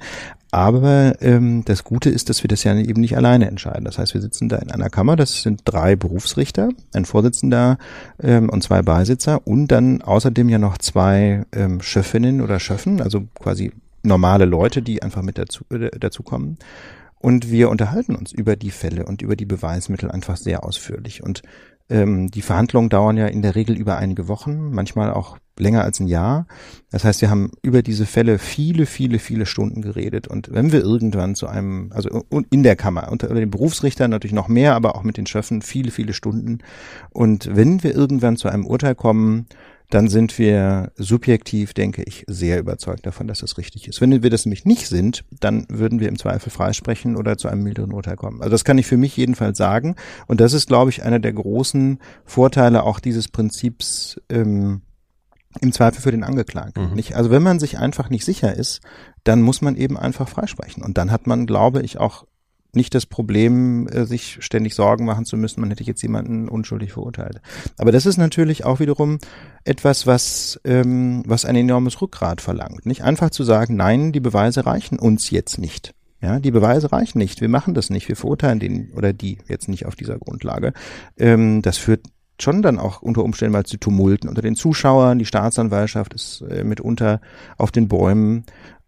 Aber ähm, das Gute ist, dass wir das ja eben nicht alleine entscheiden. Das heißt, wir sitzen da in einer Kammer. Das sind drei Berufsrichter, ein Vorsitzender ähm, und zwei Beisitzer und dann außerdem ja noch zwei ähm, Schöffinnen oder Schöffen, also quasi normale Leute, die einfach mit dazu, äh, dazu kommen. Und wir unterhalten uns über die Fälle und über die Beweismittel einfach sehr ausführlich. Und ähm, die Verhandlungen dauern ja in der Regel über einige Wochen, manchmal auch länger als ein Jahr. Das heißt, wir haben über diese Fälle viele, viele, viele Stunden geredet. Und wenn wir irgendwann zu einem, also in der Kammer, unter den Berufsrichtern natürlich noch mehr, aber auch mit den Schöffen viele, viele Stunden. Und wenn wir irgendwann zu einem Urteil kommen, dann sind wir subjektiv, denke ich, sehr überzeugt davon, dass das richtig ist. Wenn wir das nämlich nicht sind, dann würden wir im Zweifel freisprechen oder zu einem milderen Urteil kommen. Also das kann ich für mich jedenfalls sagen. Und das ist, glaube ich, einer der großen Vorteile auch dieses Prinzips ähm, im Zweifel für den Angeklagten. Mhm. Nicht? Also wenn man sich einfach nicht sicher ist, dann muss man eben einfach freisprechen. Und dann hat man, glaube ich, auch nicht das Problem, äh, sich ständig Sorgen machen zu müssen, man hätte jetzt jemanden unschuldig verurteilt. Aber das ist natürlich auch wiederum etwas, was, ähm, was ein enormes Rückgrat verlangt. Nicht einfach zu sagen, nein, die Beweise reichen uns jetzt nicht. Ja, die Beweise reichen nicht. Wir machen das nicht. Wir verurteilen den oder die jetzt nicht auf dieser Grundlage. Ähm, das führt schon dann auch unter Umständen mal zu Tumulten unter den Zuschauern. Die Staatsanwaltschaft ist äh, mitunter auf den Bäumen.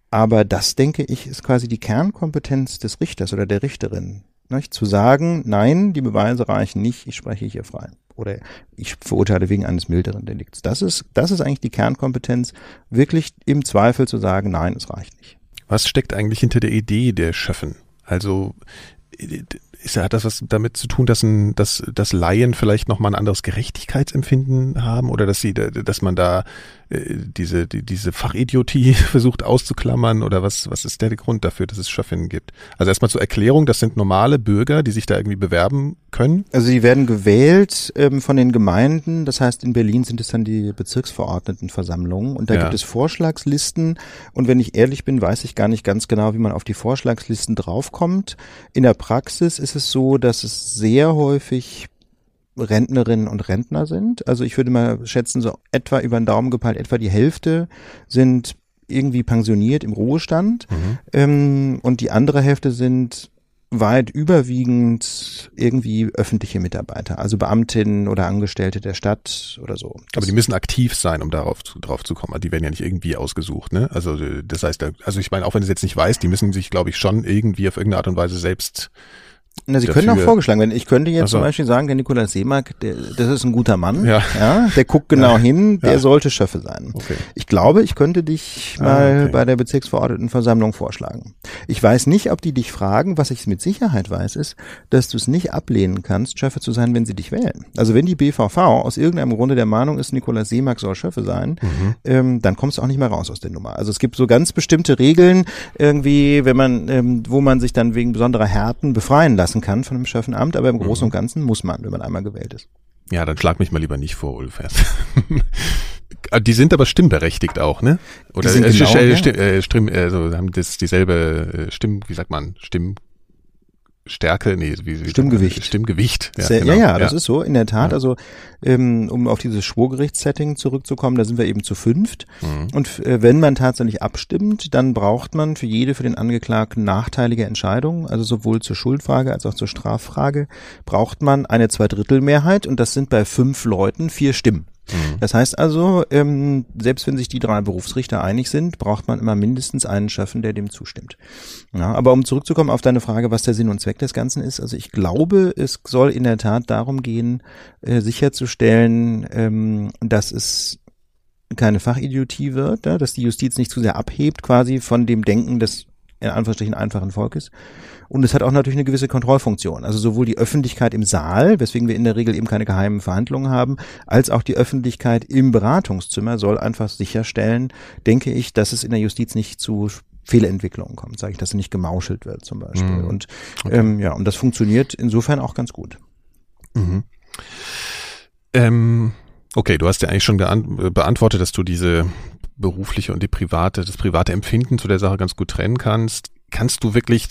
Aber das, denke ich, ist quasi die Kernkompetenz des Richters oder der Richterin. Nicht? Zu sagen, nein, die Beweise reichen nicht, ich spreche hier frei. Oder ich verurteile wegen eines milderen Delikts. Das ist, das ist eigentlich die Kernkompetenz, wirklich im Zweifel zu sagen, nein, es reicht nicht. Was steckt eigentlich hinter der Idee der Schöffen? Also ist, hat das was damit zu tun, dass, ein, dass, dass Laien vielleicht nochmal ein anderes Gerechtigkeitsempfinden haben oder dass sie, dass man da äh, diese, die, diese Fachidiotie versucht auszuklammern oder was, was ist der Grund dafür, dass es Schöffinnen gibt? Also erstmal zur Erklärung, das sind normale Bürger, die sich da irgendwie bewerben können? Also sie werden gewählt ähm, von den Gemeinden, das heißt in Berlin sind es dann die Bezirksverordnetenversammlungen und da ja. gibt es Vorschlagslisten und wenn ich ehrlich bin, weiß ich gar nicht ganz genau, wie man auf die Vorschlagslisten draufkommt. In der Praxis ist es so, dass es sehr häufig Rentnerinnen und Rentner sind. Also ich würde mal schätzen, so etwa über den Daumen gepeilt, etwa die Hälfte sind irgendwie pensioniert im Ruhestand mhm. ähm, und die andere Hälfte sind weit überwiegend irgendwie öffentliche Mitarbeiter, also Beamtinnen oder Angestellte der Stadt oder so. Aber die müssen aktiv sein, um darauf zu, drauf zu kommen. Die werden ja nicht irgendwie ausgesucht, ne? Also das heißt, also ich meine, auch wenn es jetzt nicht weißt, die müssen sich, glaube ich, schon irgendwie auf irgendeine Art und Weise selbst na, Sie dafür. können auch vorgeschlagen werden. Ich könnte jetzt so. zum Beispiel sagen, der Nikolaus Seemark, der, das ist ein guter Mann. Ja. ja der guckt genau ja. hin, der ja. sollte Schöffe sein. Okay. Ich glaube, ich könnte dich ah, mal ah, okay. bei der Bezirksverordnetenversammlung vorschlagen. Ich weiß nicht, ob die dich fragen. Was ich mit Sicherheit weiß, ist, dass du es nicht ablehnen kannst, Schöffe zu sein, wenn sie dich wählen. Also wenn die BVV aus irgendeinem Grunde der Meinung ist, Nikolaus Seemark soll Schöffe sein, mhm. ähm, dann kommst du auch nicht mehr raus aus der Nummer. Also es gibt so ganz bestimmte Regeln, irgendwie, wenn man, ähm, wo man sich dann wegen besonderer Härten befreien lassen lassen kann von einem Schöffenamt, aber im Großen und mhm. Ganzen muss man, wenn man einmal gewählt ist. Ja, dann schlag mich mal lieber nicht vor, Ulf. Die sind aber stimmberechtigt auch, ne? Oder die sind äh, genau, äh, äh, Stimm, also haben das dieselbe äh, Stimm, wie sagt man, Stimm Stärke, nee, wie, wie Stimmgewicht. Stimmgewicht. Ja, Sehr, genau. ja, ja, das ja. ist so, in der Tat. Ja. Also ähm, um auf dieses Schwurgerichtssetting zurückzukommen, da sind wir eben zu fünft. Mhm. Und äh, wenn man tatsächlich abstimmt, dann braucht man für jede für den Angeklagten nachteilige Entscheidung, also sowohl zur Schuldfrage als auch zur Straffrage, braucht man eine Zweidrittelmehrheit und das sind bei fünf Leuten vier Stimmen. Mhm. Das heißt also, ähm, selbst wenn sich die drei Berufsrichter einig sind, braucht man immer mindestens einen Schöffen, der dem zustimmt. Ja, aber um zurückzukommen auf deine Frage, was der Sinn und Zweck des Ganzen ist, also ich glaube, es soll in der Tat darum gehen, äh, sicherzustellen, ähm, dass es keine Fachidiotie wird, ja, dass die Justiz nicht zu sehr abhebt quasi von dem Denken des in Anführungsstrichen einfachen Volkes. Und es hat auch natürlich eine gewisse Kontrollfunktion. Also sowohl die Öffentlichkeit im Saal, weswegen wir in der Regel eben keine geheimen Verhandlungen haben, als auch die Öffentlichkeit im Beratungszimmer soll einfach sicherstellen, denke ich, dass es in der Justiz nicht zu Fehlentwicklungen kommt, sage ich, dass es nicht gemauschelt wird zum Beispiel. Mhm. Und okay. ähm, ja, und das funktioniert insofern auch ganz gut. Mhm. Ähm, okay, du hast ja eigentlich schon beantwortet, dass du diese berufliche und die private, das private Empfinden zu der Sache ganz gut trennen kannst. Kannst du wirklich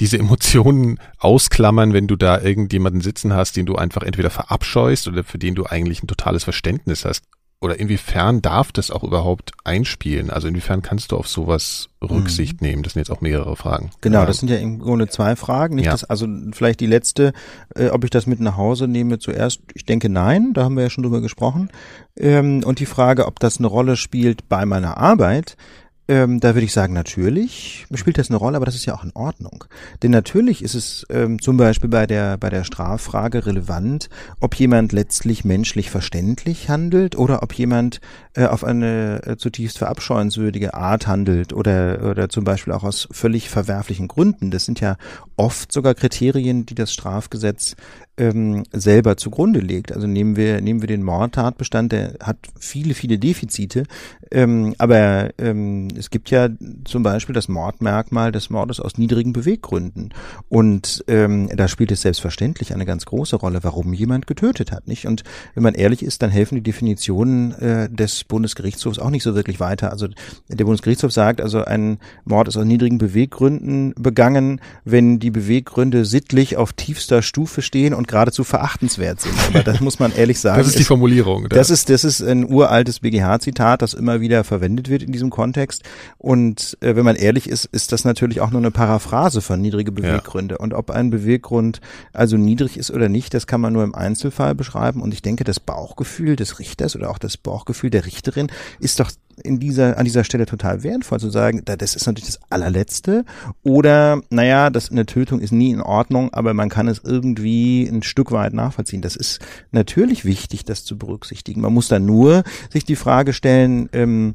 diese Emotionen ausklammern, wenn du da irgendjemanden sitzen hast, den du einfach entweder verabscheust oder für den du eigentlich ein totales Verständnis hast? oder inwiefern darf das auch überhaupt einspielen? Also inwiefern kannst du auf sowas Rücksicht mhm. nehmen? Das sind jetzt auch mehrere Fragen. Genau, das sind ja im Grunde zwei Fragen. Nicht ja. das, also vielleicht die letzte, äh, ob ich das mit nach Hause nehme zuerst. Ich denke nein, da haben wir ja schon drüber gesprochen. Ähm, und die Frage, ob das eine Rolle spielt bei meiner Arbeit. Ähm, da würde ich sagen, natürlich spielt das eine Rolle, aber das ist ja auch in Ordnung. Denn natürlich ist es ähm, zum Beispiel bei der, bei der Straffrage relevant, ob jemand letztlich menschlich verständlich handelt oder ob jemand äh, auf eine äh, zutiefst verabscheuenswürdige Art handelt oder, oder zum Beispiel auch aus völlig verwerflichen Gründen. Das sind ja oft sogar Kriterien, die das Strafgesetz ähm, selber zugrunde legt. Also nehmen wir nehmen wir den Mordtatbestand, der hat viele viele Defizite, ähm, aber ähm, es gibt ja zum Beispiel das Mordmerkmal des Mordes aus niedrigen Beweggründen und ähm, da spielt es selbstverständlich eine ganz große Rolle, warum jemand getötet hat, nicht? Und wenn man ehrlich ist, dann helfen die Definitionen äh, des Bundesgerichtshofs auch nicht so wirklich weiter. Also der Bundesgerichtshof sagt, also ein Mord ist aus niedrigen Beweggründen begangen, wenn die Beweggründe sittlich auf tiefster Stufe stehen und und geradezu verachtenswert sind. Aber das muss man ehrlich sagen. Das ist die Formulierung. Das ist, das ist ein uraltes BGH-Zitat, das immer wieder verwendet wird in diesem Kontext. Und äh, wenn man ehrlich ist, ist das natürlich auch nur eine Paraphrase von niedrige Beweggründe. Ja. Und ob ein Beweggrund also niedrig ist oder nicht, das kann man nur im Einzelfall beschreiben. Und ich denke, das Bauchgefühl des Richters oder auch das Bauchgefühl der Richterin ist doch in dieser, an dieser Stelle total wertvoll zu sagen, das ist natürlich das allerletzte. Oder, naja, das, eine Tötung ist nie in Ordnung, aber man kann es irgendwie ein Stück weit nachvollziehen. Das ist natürlich wichtig, das zu berücksichtigen. Man muss dann nur sich die Frage stellen, ähm,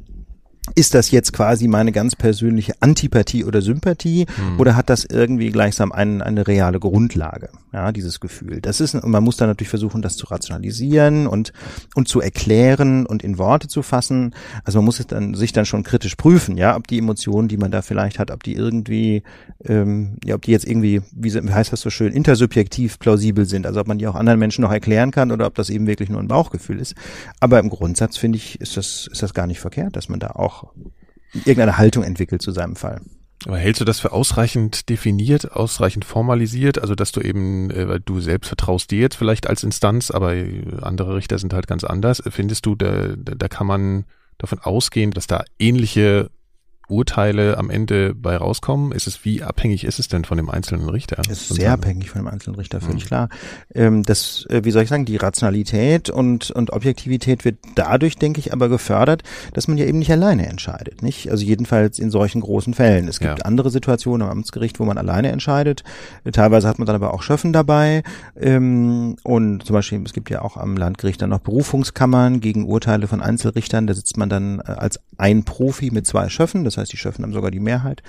ist das jetzt quasi meine ganz persönliche Antipathie oder Sympathie mhm. oder hat das irgendwie gleichsam ein, eine reale Grundlage, ja, dieses Gefühl. Das ist, man muss dann natürlich versuchen, das zu rationalisieren und, und zu erklären und in Worte zu fassen. Also man muss es dann, sich dann schon kritisch prüfen, ja, ob die Emotionen, die man da vielleicht hat, ob die irgendwie, ähm, ja, ob die jetzt irgendwie, wie heißt das so schön, intersubjektiv plausibel sind, also ob man die auch anderen Menschen noch erklären kann oder ob das eben wirklich nur ein Bauchgefühl ist. Aber im Grundsatz finde ich, ist das, ist das gar nicht verkehrt, dass man da auch irgendeine Haltung entwickelt zu seinem Fall. Aber hältst du das für ausreichend definiert, ausreichend formalisiert, also dass du eben, äh, weil du selbst vertraust dir jetzt vielleicht als Instanz, aber andere Richter sind halt ganz anders. Findest du, da, da kann man davon ausgehen, dass da ähnliche Urteile am Ende bei rauskommen? Ist es, wie abhängig ist es denn von dem einzelnen Richter? Es ist sehr abhängig von dem einzelnen Richter, völlig mhm. klar. Ähm, das, äh, wie soll ich sagen, die Rationalität und, und Objektivität wird dadurch, denke ich, aber gefördert, dass man ja eben nicht alleine entscheidet, nicht? Also jedenfalls in solchen großen Fällen. Es gibt ja. andere Situationen am Amtsgericht, wo man alleine entscheidet. Teilweise hat man dann aber auch Schöffen dabei. Ähm, und zum Beispiel, es gibt ja auch am Landgericht dann noch Berufungskammern gegen Urteile von Einzelrichtern. Da sitzt man dann äh, als ein Profi mit zwei Schöffen. Das heißt, die Schöffen haben sogar die Mehrheit.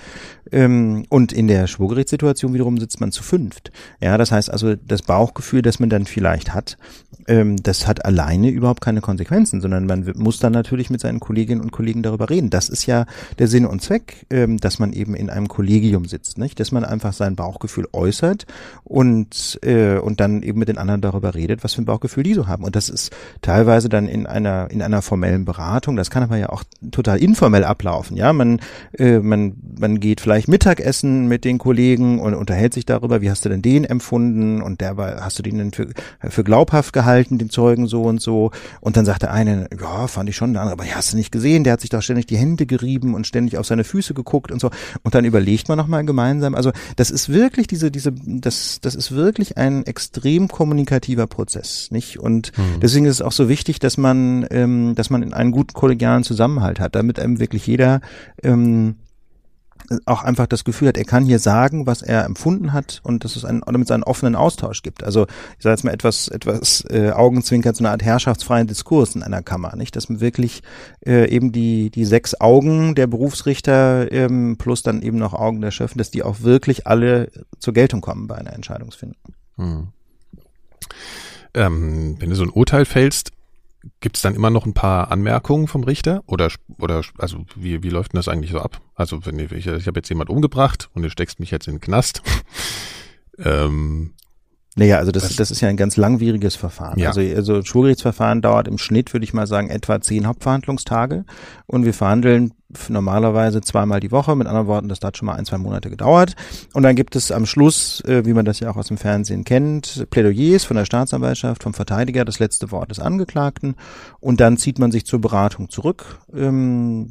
Ähm, und in der Schwurgerichtssituation wiederum sitzt man zu fünft. Ja, das heißt also, das Bauchgefühl, das man dann vielleicht hat, ähm, das hat alleine überhaupt keine Konsequenzen, sondern man muss dann natürlich mit seinen Kolleginnen und Kollegen darüber reden. Das ist ja der Sinn und Zweck, ähm, dass man eben in einem Kollegium sitzt, nicht? Dass man einfach sein Bauchgefühl äußert und, äh, und dann eben mit den anderen darüber redet, was für ein Bauchgefühl die so haben. Und das ist teilweise dann in einer, in einer formellen Beratung, das kann aber ja auch total informell ablaufen, ja? Man äh, man, man geht vielleicht Mittagessen mit den Kollegen und unterhält sich darüber, wie hast du denn den empfunden und der war, hast du den denn für, für glaubhaft gehalten, den Zeugen so und so und dann sagt der eine, ja, fand ich schon, der andere, aber ja, hast du nicht gesehen, der hat sich doch ständig die Hände gerieben und ständig auf seine Füße geguckt und so und dann überlegt man nochmal gemeinsam, also das ist wirklich diese, diese, das, das ist wirklich ein extrem kommunikativer Prozess, nicht? Und mhm. deswegen ist es auch so wichtig, dass man, ähm, dass man einen guten kollegialen Zusammenhalt hat, damit einem wirklich jeder ähm, auch einfach das Gefühl hat, er kann hier sagen, was er empfunden hat und dass es einen, damit es einen offenen Austausch gibt. Also ich sage jetzt mal etwas, etwas äh, augenzwinkert, so eine Art herrschaftsfreien Diskurs in einer Kammer, nicht? Dass man wirklich äh, eben die, die sechs Augen der Berufsrichter ähm, plus dann eben noch Augen der Schöffen, dass die auch wirklich alle zur Geltung kommen bei einer Entscheidungsfindung. Hm. Ähm, wenn du so ein Urteil fällst, Gibt es dann immer noch ein paar Anmerkungen vom Richter? Oder, oder also wie, wie läuft denn das eigentlich so ab? Also wenn ich, ich, ich habe jetzt jemand umgebracht und du steckst mich jetzt in den Knast. ähm, naja, also das, das ist ja ein ganz langwieriges Verfahren. Ja. Also, also ein Schwurgerichtsverfahren dauert im Schnitt, würde ich mal sagen, etwa zehn Hauptverhandlungstage. Und wir verhandeln normalerweise zweimal die Woche. Mit anderen Worten, das hat schon mal ein, zwei Monate gedauert. Und dann gibt es am Schluss, äh, wie man das ja auch aus dem Fernsehen kennt, Plädoyers von der Staatsanwaltschaft, vom Verteidiger, das letzte Wort des Angeklagten. Und dann zieht man sich zur Beratung zurück. Ähm,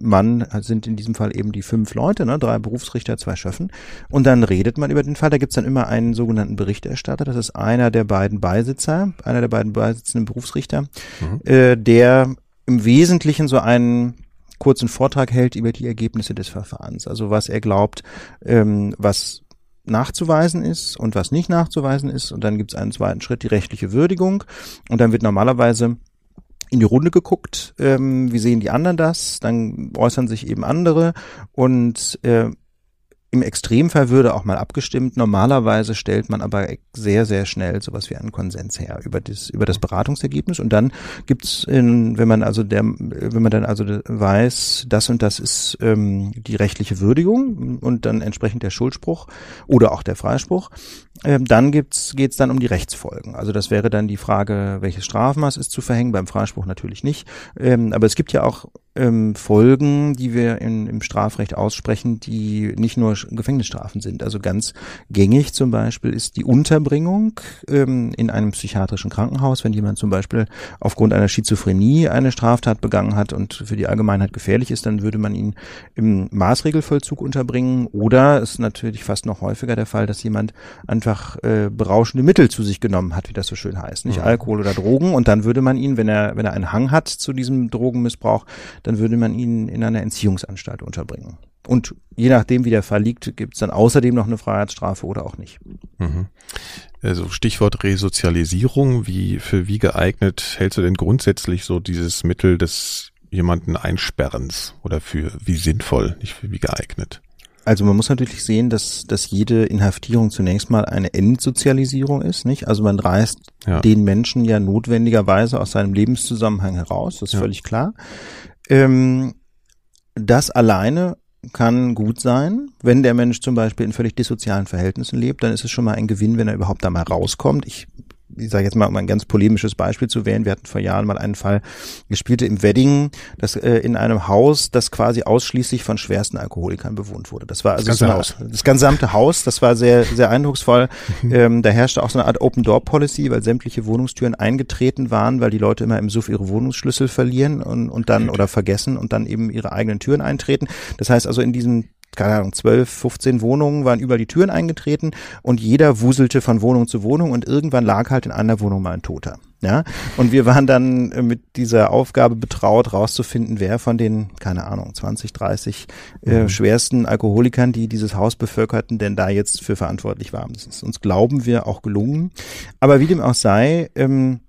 man sind in diesem Fall eben die fünf Leute, ne, drei Berufsrichter, zwei Schöffen. Und dann redet man über den Fall. Da gibt's dann immer einen sogenannten Berichterstatter. Das ist einer der beiden Beisitzer, einer der beiden beisitzenden Berufsrichter, mhm. äh, der im Wesentlichen so einen kurzen Vortrag hält über die Ergebnisse des Verfahrens. Also was er glaubt, ähm, was nachzuweisen ist und was nicht nachzuweisen ist. Und dann gibt es einen zweiten Schritt, die rechtliche Würdigung. Und dann wird normalerweise in die Runde geguckt, ähm, wie sehen die anderen das, dann äußern sich eben andere und äh, im Extremfall würde auch mal abgestimmt. Normalerweise stellt man aber sehr, sehr schnell sowas wie einen Konsens her über das, über das Beratungsergebnis. Und dann gibt's, in, wenn man also der, wenn man dann also weiß, das und das ist ähm, die rechtliche Würdigung und dann entsprechend der Schuldspruch oder auch der Freispruch, ähm, dann gibt's, geht's dann um die Rechtsfolgen. Also das wäre dann die Frage, welches Strafmaß ist zu verhängen, beim Freispruch natürlich nicht. Ähm, aber es gibt ja auch ähm, Folgen, die wir in, im Strafrecht aussprechen, die nicht nur Gefängnisstrafen sind. Also ganz gängig zum Beispiel ist die Unterbringung ähm, in einem psychiatrischen Krankenhaus, wenn jemand zum Beispiel aufgrund einer Schizophrenie eine Straftat begangen hat und für die Allgemeinheit gefährlich ist, dann würde man ihn im Maßregelvollzug unterbringen. Oder ist natürlich fast noch häufiger der Fall, dass jemand einfach äh, berauschende Mittel zu sich genommen hat, wie das so schön heißt, nicht mhm. Alkohol oder Drogen. Und dann würde man ihn, wenn er wenn er einen Hang hat zu diesem Drogenmissbrauch, dann würde man ihn in einer Entziehungsanstalt unterbringen. Und je nachdem, wie der Fall liegt, gibt es dann außerdem noch eine Freiheitsstrafe oder auch nicht. Mhm. Also Stichwort Resozialisierung, wie für wie geeignet hältst du denn grundsätzlich so dieses Mittel des jemanden Einsperrens oder für wie sinnvoll, nicht für wie geeignet? Also man muss natürlich sehen, dass, dass jede Inhaftierung zunächst mal eine Entsozialisierung ist, nicht? Also man reißt ja. den Menschen ja notwendigerweise aus seinem Lebenszusammenhang heraus, das ist ja. völlig klar. Ähm, das alleine kann gut sein. Wenn der Mensch zum Beispiel in völlig dissozialen Verhältnissen lebt, dann ist es schon mal ein Gewinn, wenn er überhaupt da mal rauskommt. Ich ich sage jetzt mal, um ein ganz polemisches Beispiel zu wählen, wir hatten vor Jahren mal einen Fall, gespielte im Wedding, das äh, in einem Haus, das quasi ausschließlich von schwersten Alkoholikern bewohnt wurde. Das war also das ganze, so Haus. Das gesamte Haus, das war sehr, sehr eindrucksvoll. ähm, da herrschte auch so eine Art Open-Door-Policy, weil sämtliche Wohnungstüren eingetreten waren, weil die Leute immer im Suff ihre Wohnungsschlüssel verlieren und, und dann oder vergessen und dann eben ihre eigenen Türen eintreten. Das heißt also in diesem keine Ahnung, 12, 15 Wohnungen waren über die Türen eingetreten und jeder wuselte von Wohnung zu Wohnung und irgendwann lag halt in einer Wohnung mal ein Toter. Ja, und wir waren dann äh, mit dieser Aufgabe betraut, rauszufinden, wer von den, keine Ahnung, 20, 30 äh, mhm. schwersten Alkoholikern, die dieses Haus bevölkerten, denn da jetzt für verantwortlich waren. Das ist uns, glauben wir, auch gelungen. Aber wie dem auch sei, ähm,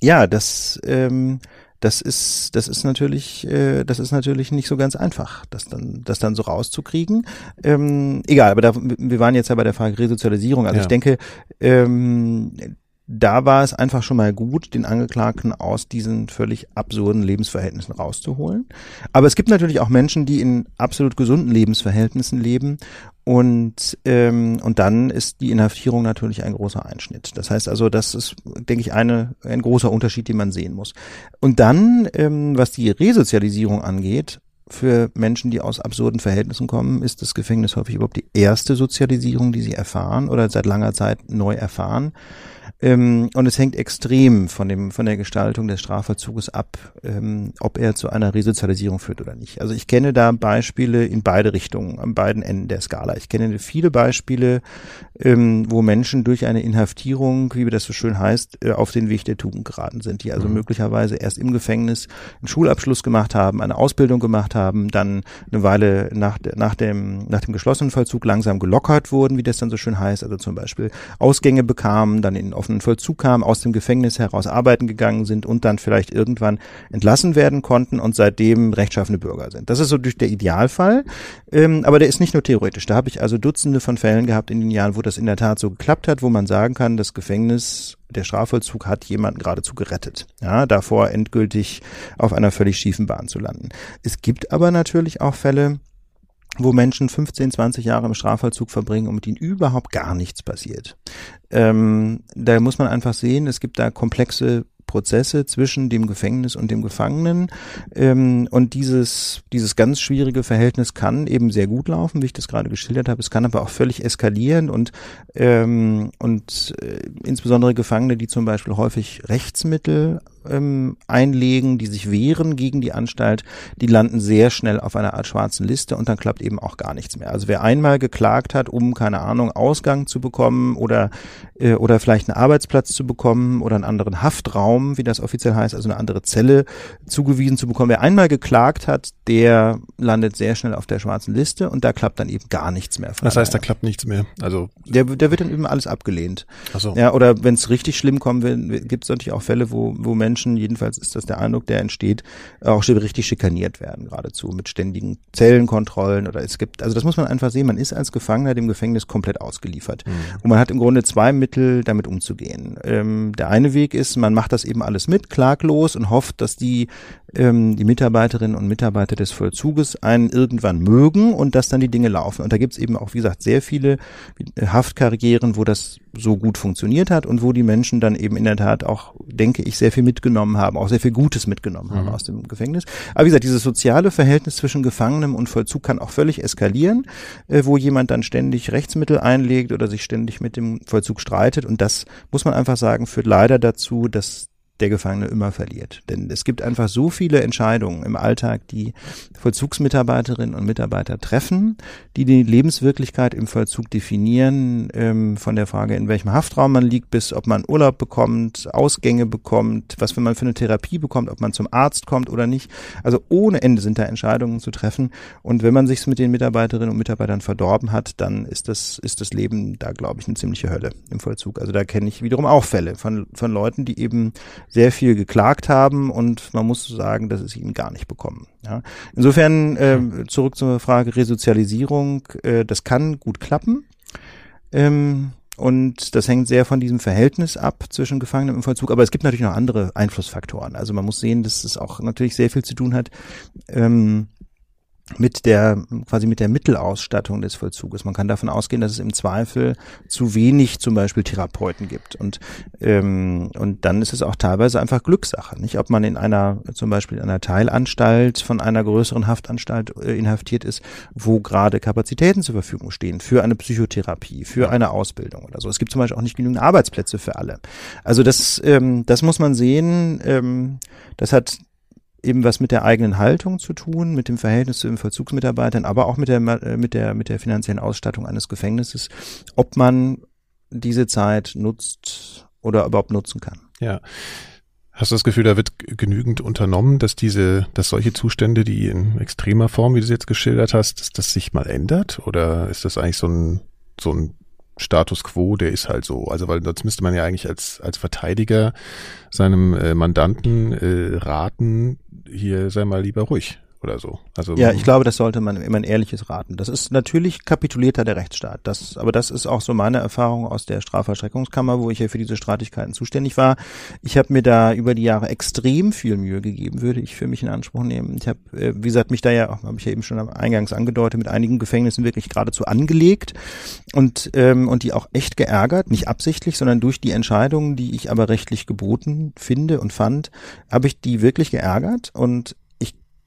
ja, das ähm, das ist, das ist natürlich, äh, das ist natürlich nicht so ganz einfach, das dann, das dann so rauszukriegen. Ähm, egal, aber da, wir waren jetzt ja bei der Frage Resozialisierung. Also ja. ich denke, ähm, da war es einfach schon mal gut, den Angeklagten aus diesen völlig absurden Lebensverhältnissen rauszuholen. Aber es gibt natürlich auch Menschen, die in absolut gesunden Lebensverhältnissen leben und, ähm, und dann ist die Inhaftierung natürlich ein großer Einschnitt. Das heißt also, das ist, denke ich, eine, ein großer Unterschied, den man sehen muss. Und dann, ähm, was die Resozialisierung angeht, für Menschen, die aus absurden Verhältnissen kommen, ist das Gefängnis häufig überhaupt die erste Sozialisierung, die sie erfahren oder seit langer Zeit neu erfahren. Ähm, und es hängt extrem von dem, von der Gestaltung des Strafvollzuges ab, ähm, ob er zu einer Resozialisierung führt oder nicht. Also ich kenne da Beispiele in beide Richtungen, an beiden Enden der Skala. Ich kenne viele Beispiele, ähm, wo Menschen durch eine Inhaftierung, wie das so schön heißt, äh, auf den Weg der Tugend geraten sind, die also mhm. möglicherweise erst im Gefängnis einen Schulabschluss gemacht haben, eine Ausbildung gemacht haben, dann eine Weile nach, nach dem, nach dem geschlossenen Vollzug langsam gelockert wurden, wie das dann so schön heißt, also zum Beispiel Ausgänge bekamen, dann in offenen offenen Vollzug kamen, aus dem Gefängnis heraus arbeiten gegangen sind und dann vielleicht irgendwann entlassen werden konnten und seitdem rechtschaffene Bürger sind. Das ist so durch der Idealfall, ähm, aber der ist nicht nur theoretisch. Da habe ich also Dutzende von Fällen gehabt in den Jahren, wo das in der Tat so geklappt hat, wo man sagen kann, das Gefängnis der Strafvollzug hat jemanden geradezu gerettet, ja, davor endgültig auf einer völlig schiefen Bahn zu landen. Es gibt aber natürlich auch Fälle, wo Menschen 15, 20 Jahre im Strafvollzug verbringen und mit ihnen überhaupt gar nichts passiert. Ähm, da muss man einfach sehen, es gibt da komplexe Prozesse zwischen dem Gefängnis und dem Gefangenen. Ähm, und dieses, dieses ganz schwierige Verhältnis kann eben sehr gut laufen, wie ich das gerade geschildert habe. Es kann aber auch völlig eskalieren und, ähm, und äh, insbesondere Gefangene, die zum Beispiel häufig Rechtsmittel ähm, einlegen, die sich wehren gegen die Anstalt, die landen sehr schnell auf einer Art schwarzen Liste und dann klappt eben auch gar nichts mehr. Also wer einmal geklagt hat, um keine Ahnung Ausgang zu bekommen oder äh, oder vielleicht einen Arbeitsplatz zu bekommen oder einen anderen Haftraum, wie das offiziell heißt, also eine andere Zelle zugewiesen zu bekommen, wer einmal geklagt hat, der landet sehr schnell auf der schwarzen Liste und da klappt dann eben gar nichts mehr. Das heißt, da klappt nichts mehr. Also der, der wird dann eben alles abgelehnt. Ach so. Ja, oder wenn es richtig schlimm kommen will, gibt es natürlich auch Fälle, wo wo Menschen Menschen, jedenfalls ist das der Eindruck, der entsteht, auch richtig schikaniert werden, geradezu mit ständigen Zellenkontrollen oder es gibt, also das muss man einfach sehen, man ist als Gefangener dem Gefängnis komplett ausgeliefert. Mhm. Und man hat im Grunde zwei Mittel, damit umzugehen. Ähm, der eine Weg ist, man macht das eben alles mit, klaglos und hofft, dass die ähm, die Mitarbeiterinnen und Mitarbeiter des Vollzuges einen irgendwann mögen und dass dann die Dinge laufen. Und da gibt es eben auch, wie gesagt, sehr viele Haftkarrieren, wo das so gut funktioniert hat und wo die Menschen dann eben in der Tat auch, denke ich, sehr viel mitgenommen haben, auch sehr viel Gutes mitgenommen haben mhm. aus dem Gefängnis. Aber wie gesagt, dieses soziale Verhältnis zwischen Gefangenem und Vollzug kann auch völlig eskalieren, äh, wo jemand dann ständig Rechtsmittel einlegt oder sich ständig mit dem Vollzug streitet. Und das muss man einfach sagen, führt leider dazu, dass der Gefangene immer verliert. Denn es gibt einfach so viele Entscheidungen im Alltag, die Vollzugsmitarbeiterinnen und Mitarbeiter treffen, die die Lebenswirklichkeit im Vollzug definieren, ähm, von der Frage, in welchem Haftraum man liegt, bis ob man Urlaub bekommt, Ausgänge bekommt, was wenn man für eine Therapie bekommt, ob man zum Arzt kommt oder nicht. Also ohne Ende sind da Entscheidungen zu treffen. Und wenn man sich mit den Mitarbeiterinnen und Mitarbeitern verdorben hat, dann ist das, ist das Leben da, glaube ich, eine ziemliche Hölle im Vollzug. Also da kenne ich wiederum auch Fälle von, von Leuten, die eben sehr viel geklagt haben und man muss sagen, dass es ihnen gar nicht bekommen. Ja. Insofern äh, zurück zur Frage Resozialisierung, äh, das kann gut klappen. Ähm, und das hängt sehr von diesem Verhältnis ab zwischen Gefangenen und Vollzug. Aber es gibt natürlich noch andere Einflussfaktoren. Also man muss sehen, dass es auch natürlich sehr viel zu tun hat. Ähm, mit der quasi mit der Mittelausstattung des Vollzuges. Man kann davon ausgehen, dass es im Zweifel zu wenig zum Beispiel Therapeuten gibt und ähm, und dann ist es auch teilweise einfach Glückssache, nicht? Ob man in einer zum Beispiel in einer Teilanstalt von einer größeren Haftanstalt äh, inhaftiert ist, wo gerade Kapazitäten zur Verfügung stehen für eine Psychotherapie, für eine Ausbildung oder so. Es gibt zum Beispiel auch nicht genügend Arbeitsplätze für alle. Also das ähm, das muss man sehen. Ähm, das hat eben was mit der eigenen Haltung zu tun, mit dem Verhältnis zu den Vollzugsmitarbeitern, aber auch mit der, äh, mit der, mit der finanziellen Ausstattung eines Gefängnisses, ob man diese Zeit nutzt oder überhaupt nutzen kann. Ja. Hast du das Gefühl, da wird genügend unternommen, dass diese, dass solche Zustände, die in extremer Form, wie du es jetzt geschildert hast, dass das sich mal ändert? Oder ist das eigentlich so ein, so ein Status quo, der ist halt so. Also weil sonst müsste man ja eigentlich als als Verteidiger seinem äh, Mandanten äh, raten, hier sei mal lieber ruhig oder so. Also ja, ich glaube, das sollte man immer ein ehrliches raten. Das ist natürlich kapitulierter der Rechtsstaat. Das, aber das ist auch so meine Erfahrung aus der Strafverschreckungskammer, wo ich ja für diese Streitigkeiten zuständig war. Ich habe mir da über die Jahre extrem viel Mühe gegeben, würde ich für mich in Anspruch nehmen. Ich habe, äh, wie gesagt, mich da ja, habe ich ja eben schon eingangs angedeutet, mit einigen Gefängnissen wirklich geradezu angelegt und ähm, und die auch echt geärgert, nicht absichtlich, sondern durch die Entscheidungen, die ich aber rechtlich geboten finde und fand, habe ich die wirklich geärgert und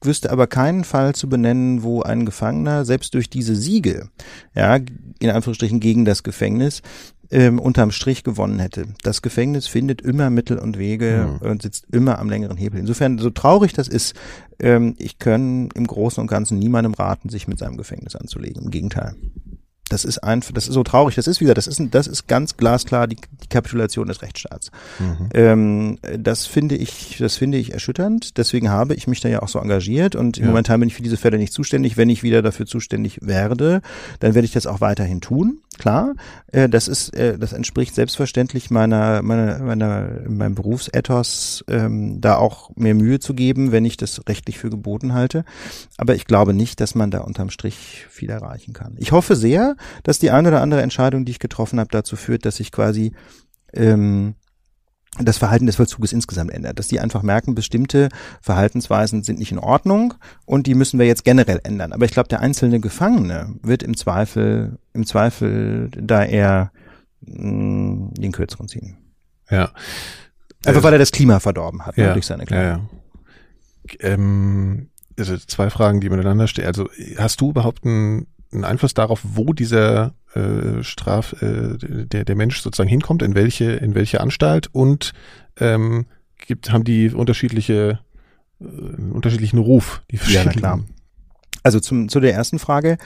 wüsste aber keinen Fall zu benennen, wo ein Gefangener selbst durch diese Siege, ja, in Anführungsstrichen gegen das Gefängnis, ähm, unterm Strich gewonnen hätte. Das Gefängnis findet immer Mittel und Wege mhm. und sitzt immer am längeren Hebel. Insofern, so traurig das ist, ähm, ich kann im Großen und Ganzen niemandem raten, sich mit seinem Gefängnis anzulegen. Im Gegenteil. Das ist einfach, das ist so traurig. Das ist wieder, das ist, das ist ganz glasklar die, die Kapitulation des Rechtsstaats. Mhm. Ähm, das finde ich, das finde ich erschütternd. Deswegen habe ich mich da ja auch so engagiert und ja. momentan bin ich für diese Fälle nicht zuständig. Wenn ich wieder dafür zuständig werde, dann werde ich das auch weiterhin tun. Klar, äh, das ist, äh, das entspricht selbstverständlich meiner, meiner, meiner, meinem Berufsethos, ähm, da auch mehr Mühe zu geben, wenn ich das rechtlich für geboten halte. Aber ich glaube nicht, dass man da unterm Strich viel erreichen kann. Ich hoffe sehr, dass die eine oder andere Entscheidung, die ich getroffen habe, dazu führt, dass ich quasi ähm, das Verhalten des Vollzuges insgesamt ändert, dass die einfach merken, bestimmte Verhaltensweisen sind nicht in Ordnung und die müssen wir jetzt generell ändern. Aber ich glaube, der einzelne Gefangene wird im Zweifel, im Zweifel da eher mh, mm, den Kürzeren ziehen. Ja. Einfach weil er das Klima verdorben hat ja, ne, durch seine Klage. Ja, ja. Ähm, also zwei Fragen, die miteinander stehen. Also hast du überhaupt einen, einen Einfluss darauf, wo dieser äh, Straf, äh, der, der Mensch sozusagen hinkommt, in welche, in welche Anstalt und ähm, gibt, haben die unterschiedliche, äh, unterschiedlichen Ruf, die Ja, na klar. Also zum, zu der ersten Frage.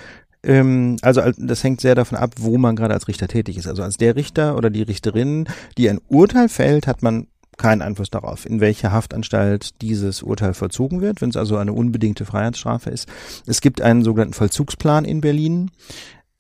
Ähm, also das hängt sehr davon ab, wo man gerade als Richter tätig ist. Also als der Richter oder die Richterin, die ein Urteil fällt, hat man keinen Einfluss darauf, in welcher Haftanstalt dieses Urteil vollzogen wird, wenn es also eine unbedingte Freiheitsstrafe ist. Es gibt einen sogenannten Vollzugsplan in Berlin,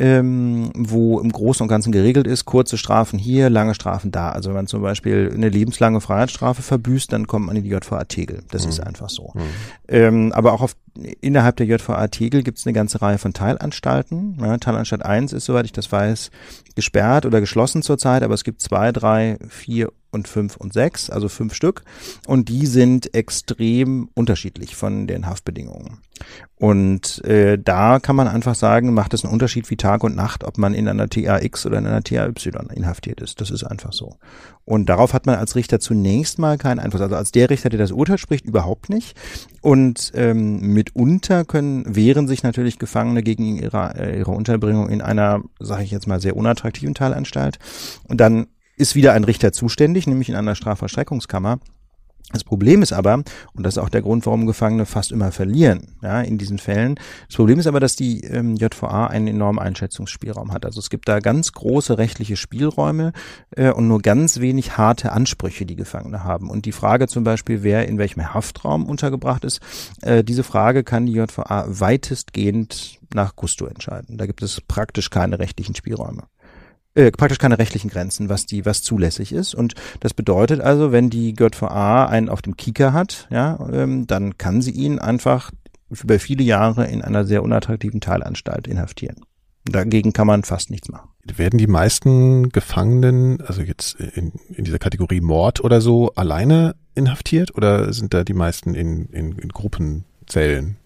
ähm, wo im Großen und Ganzen geregelt ist, kurze Strafen hier, lange Strafen da. Also wenn man zum Beispiel eine lebenslange Freiheitsstrafe verbüßt, dann kommt man in die JVA Tegel. Das mhm. ist einfach so. Mhm. Ähm, aber auch auf, innerhalb der JVA Tegel gibt es eine ganze Reihe von Teilanstalten. Ja, Teilanstalt 1 ist, soweit ich das weiß, gesperrt oder geschlossen zurzeit, aber es gibt zwei, drei, vier und fünf und sechs, also fünf Stück. Und die sind extrem unterschiedlich von den Haftbedingungen. Und äh, da kann man einfach sagen, macht es einen Unterschied wie Tag und Nacht, ob man in einer TAX oder in einer TAY inhaftiert ist. Das ist einfach so. Und darauf hat man als Richter zunächst mal keinen Einfluss. Also als der Richter, der das Urteil spricht, überhaupt nicht. Und ähm, mitunter können wehren sich natürlich Gefangene gegen ihre, äh, ihre Unterbringung in einer, sage ich jetzt mal, sehr unattraktiven Teilanstalt. Und dann ist wieder ein Richter zuständig, nämlich in einer Strafverstreckungskammer. Das Problem ist aber, und das ist auch der Grund, warum Gefangene fast immer verlieren, ja, in diesen Fällen. Das Problem ist aber, dass die ähm, JVA einen enormen Einschätzungsspielraum hat. Also es gibt da ganz große rechtliche Spielräume äh, und nur ganz wenig harte Ansprüche, die Gefangene haben. Und die Frage zum Beispiel, wer in welchem Haftraum untergebracht ist, äh, diese Frage kann die JVA weitestgehend nach Gusto entscheiden. Da gibt es praktisch keine rechtlichen Spielräume äh, praktisch keine rechtlichen Grenzen, was die, was zulässig ist. Und das bedeutet also, wenn die JVA einen auf dem Kieker hat, ja, ähm, dann kann sie ihn einfach über viele Jahre in einer sehr unattraktiven Teilanstalt inhaftieren. Dagegen kann man fast nichts machen. Werden die meisten Gefangenen, also jetzt in, in dieser Kategorie Mord oder so, alleine inhaftiert oder sind da die meisten in, in, in Gruppenzellen?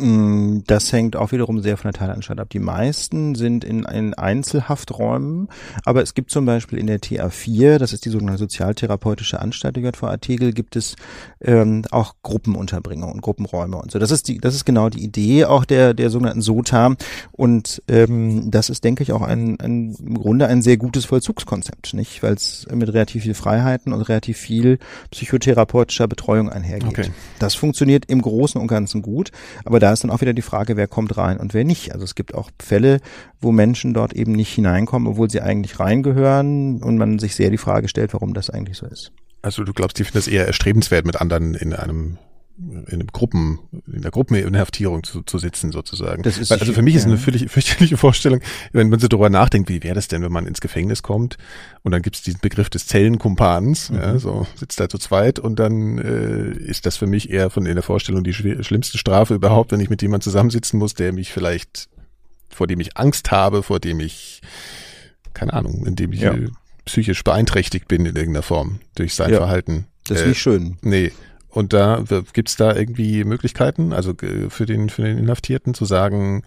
Mm, das hängt auch wiederum sehr von der Teilanstalt ab. Die meisten sind in, in Einzelhafträumen, aber es gibt zum Beispiel in der TA4, das ist die sogenannte sozialtherapeutische Anstalt der JVA Tegel, gibt es ähm, auch Gruppenunterbringung und Gruppenräume und so. Das ist die, das ist genau die Idee auch der der sogenannten SOTA und ähm, das ist, denke ich, auch ein, ein im Grunde ein sehr gutes Vollzugskonzept, nicht, weil es mit relativ viel Freiheiten und relativ viel psychotherapeutischer Betreuung einhergeht. Okay. Das funktioniert im Großen und Ganzen gut, aber da ist dann auch wieder die Frage, wer kommt rein und wer nicht. Also es gibt auch Fälle, wo Menschen dort eben nicht hineinkommen, obwohl sie eigentlich reingehören und man sich sehr die Frage stellt, warum das eigentlich so ist. Also du glaubst, die finden das eher erstrebenswert, mit anderen in einem in einem Gruppen, in der Gruppeninhaftierung zu, zu sitzen sozusagen. Das ist also für mich ist eine völlig fürchterliche Vorstellung, wenn man so darüber nachdenkt, wie wäre das denn, wenn man ins Gefängnis kommt und dann gibt es diesen Begriff des Zellenkumpans, mhm. ja, so sitzt da zu zweit und dann äh, ist das für mich eher von in der Vorstellung die schlimmste Strafe überhaupt, wenn ich mit jemandem zusammensitzen muss, der mich vielleicht, vor dem ich Angst habe, vor dem ich, keine Ahnung, in dem ich ja. psychisch beeinträchtigt bin in irgendeiner Form durch sein ja. Verhalten. Das ist äh, nicht schön. Nee. Und da gibt's da irgendwie Möglichkeiten, also für den für den Inhaftierten zu sagen,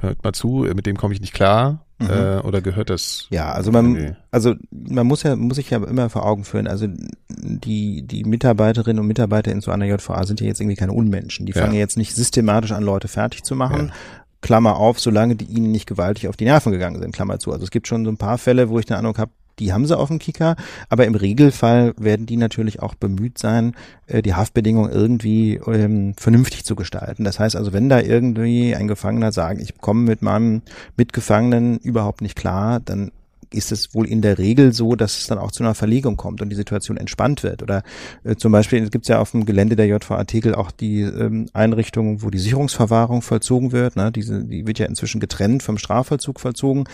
hört mal zu, mit dem komme ich nicht klar, mhm. äh, oder gehört das? Ja, also man, irgendwie? also man muss ja muss sich ja immer vor Augen führen. Also die die Mitarbeiterinnen und Mitarbeiter in so einer JVA sind ja jetzt irgendwie keine Unmenschen. Die ja. fangen jetzt nicht systematisch an, Leute fertig zu machen. Ja. Klammer auf, solange die ihnen nicht gewaltig auf die Nerven gegangen sind, Klammer zu. Also es gibt schon so ein paar Fälle, wo ich den Eindruck habe, die haben sie auf dem Kicker, aber im Regelfall werden die natürlich auch bemüht sein, äh, die Haftbedingungen irgendwie ähm, vernünftig zu gestalten. Das heißt also, wenn da irgendwie ein Gefangener sagt, ich komme mit meinem Mitgefangenen überhaupt nicht klar, dann ist es wohl in der Regel so, dass es dann auch zu einer Verlegung kommt und die Situation entspannt wird. Oder äh, zum Beispiel gibt es ja auf dem Gelände der JVA Tegel auch die ähm, Einrichtung, wo die Sicherungsverwahrung vollzogen wird. Ne? Diese, die wird ja inzwischen getrennt vom Strafvollzug vollzogen,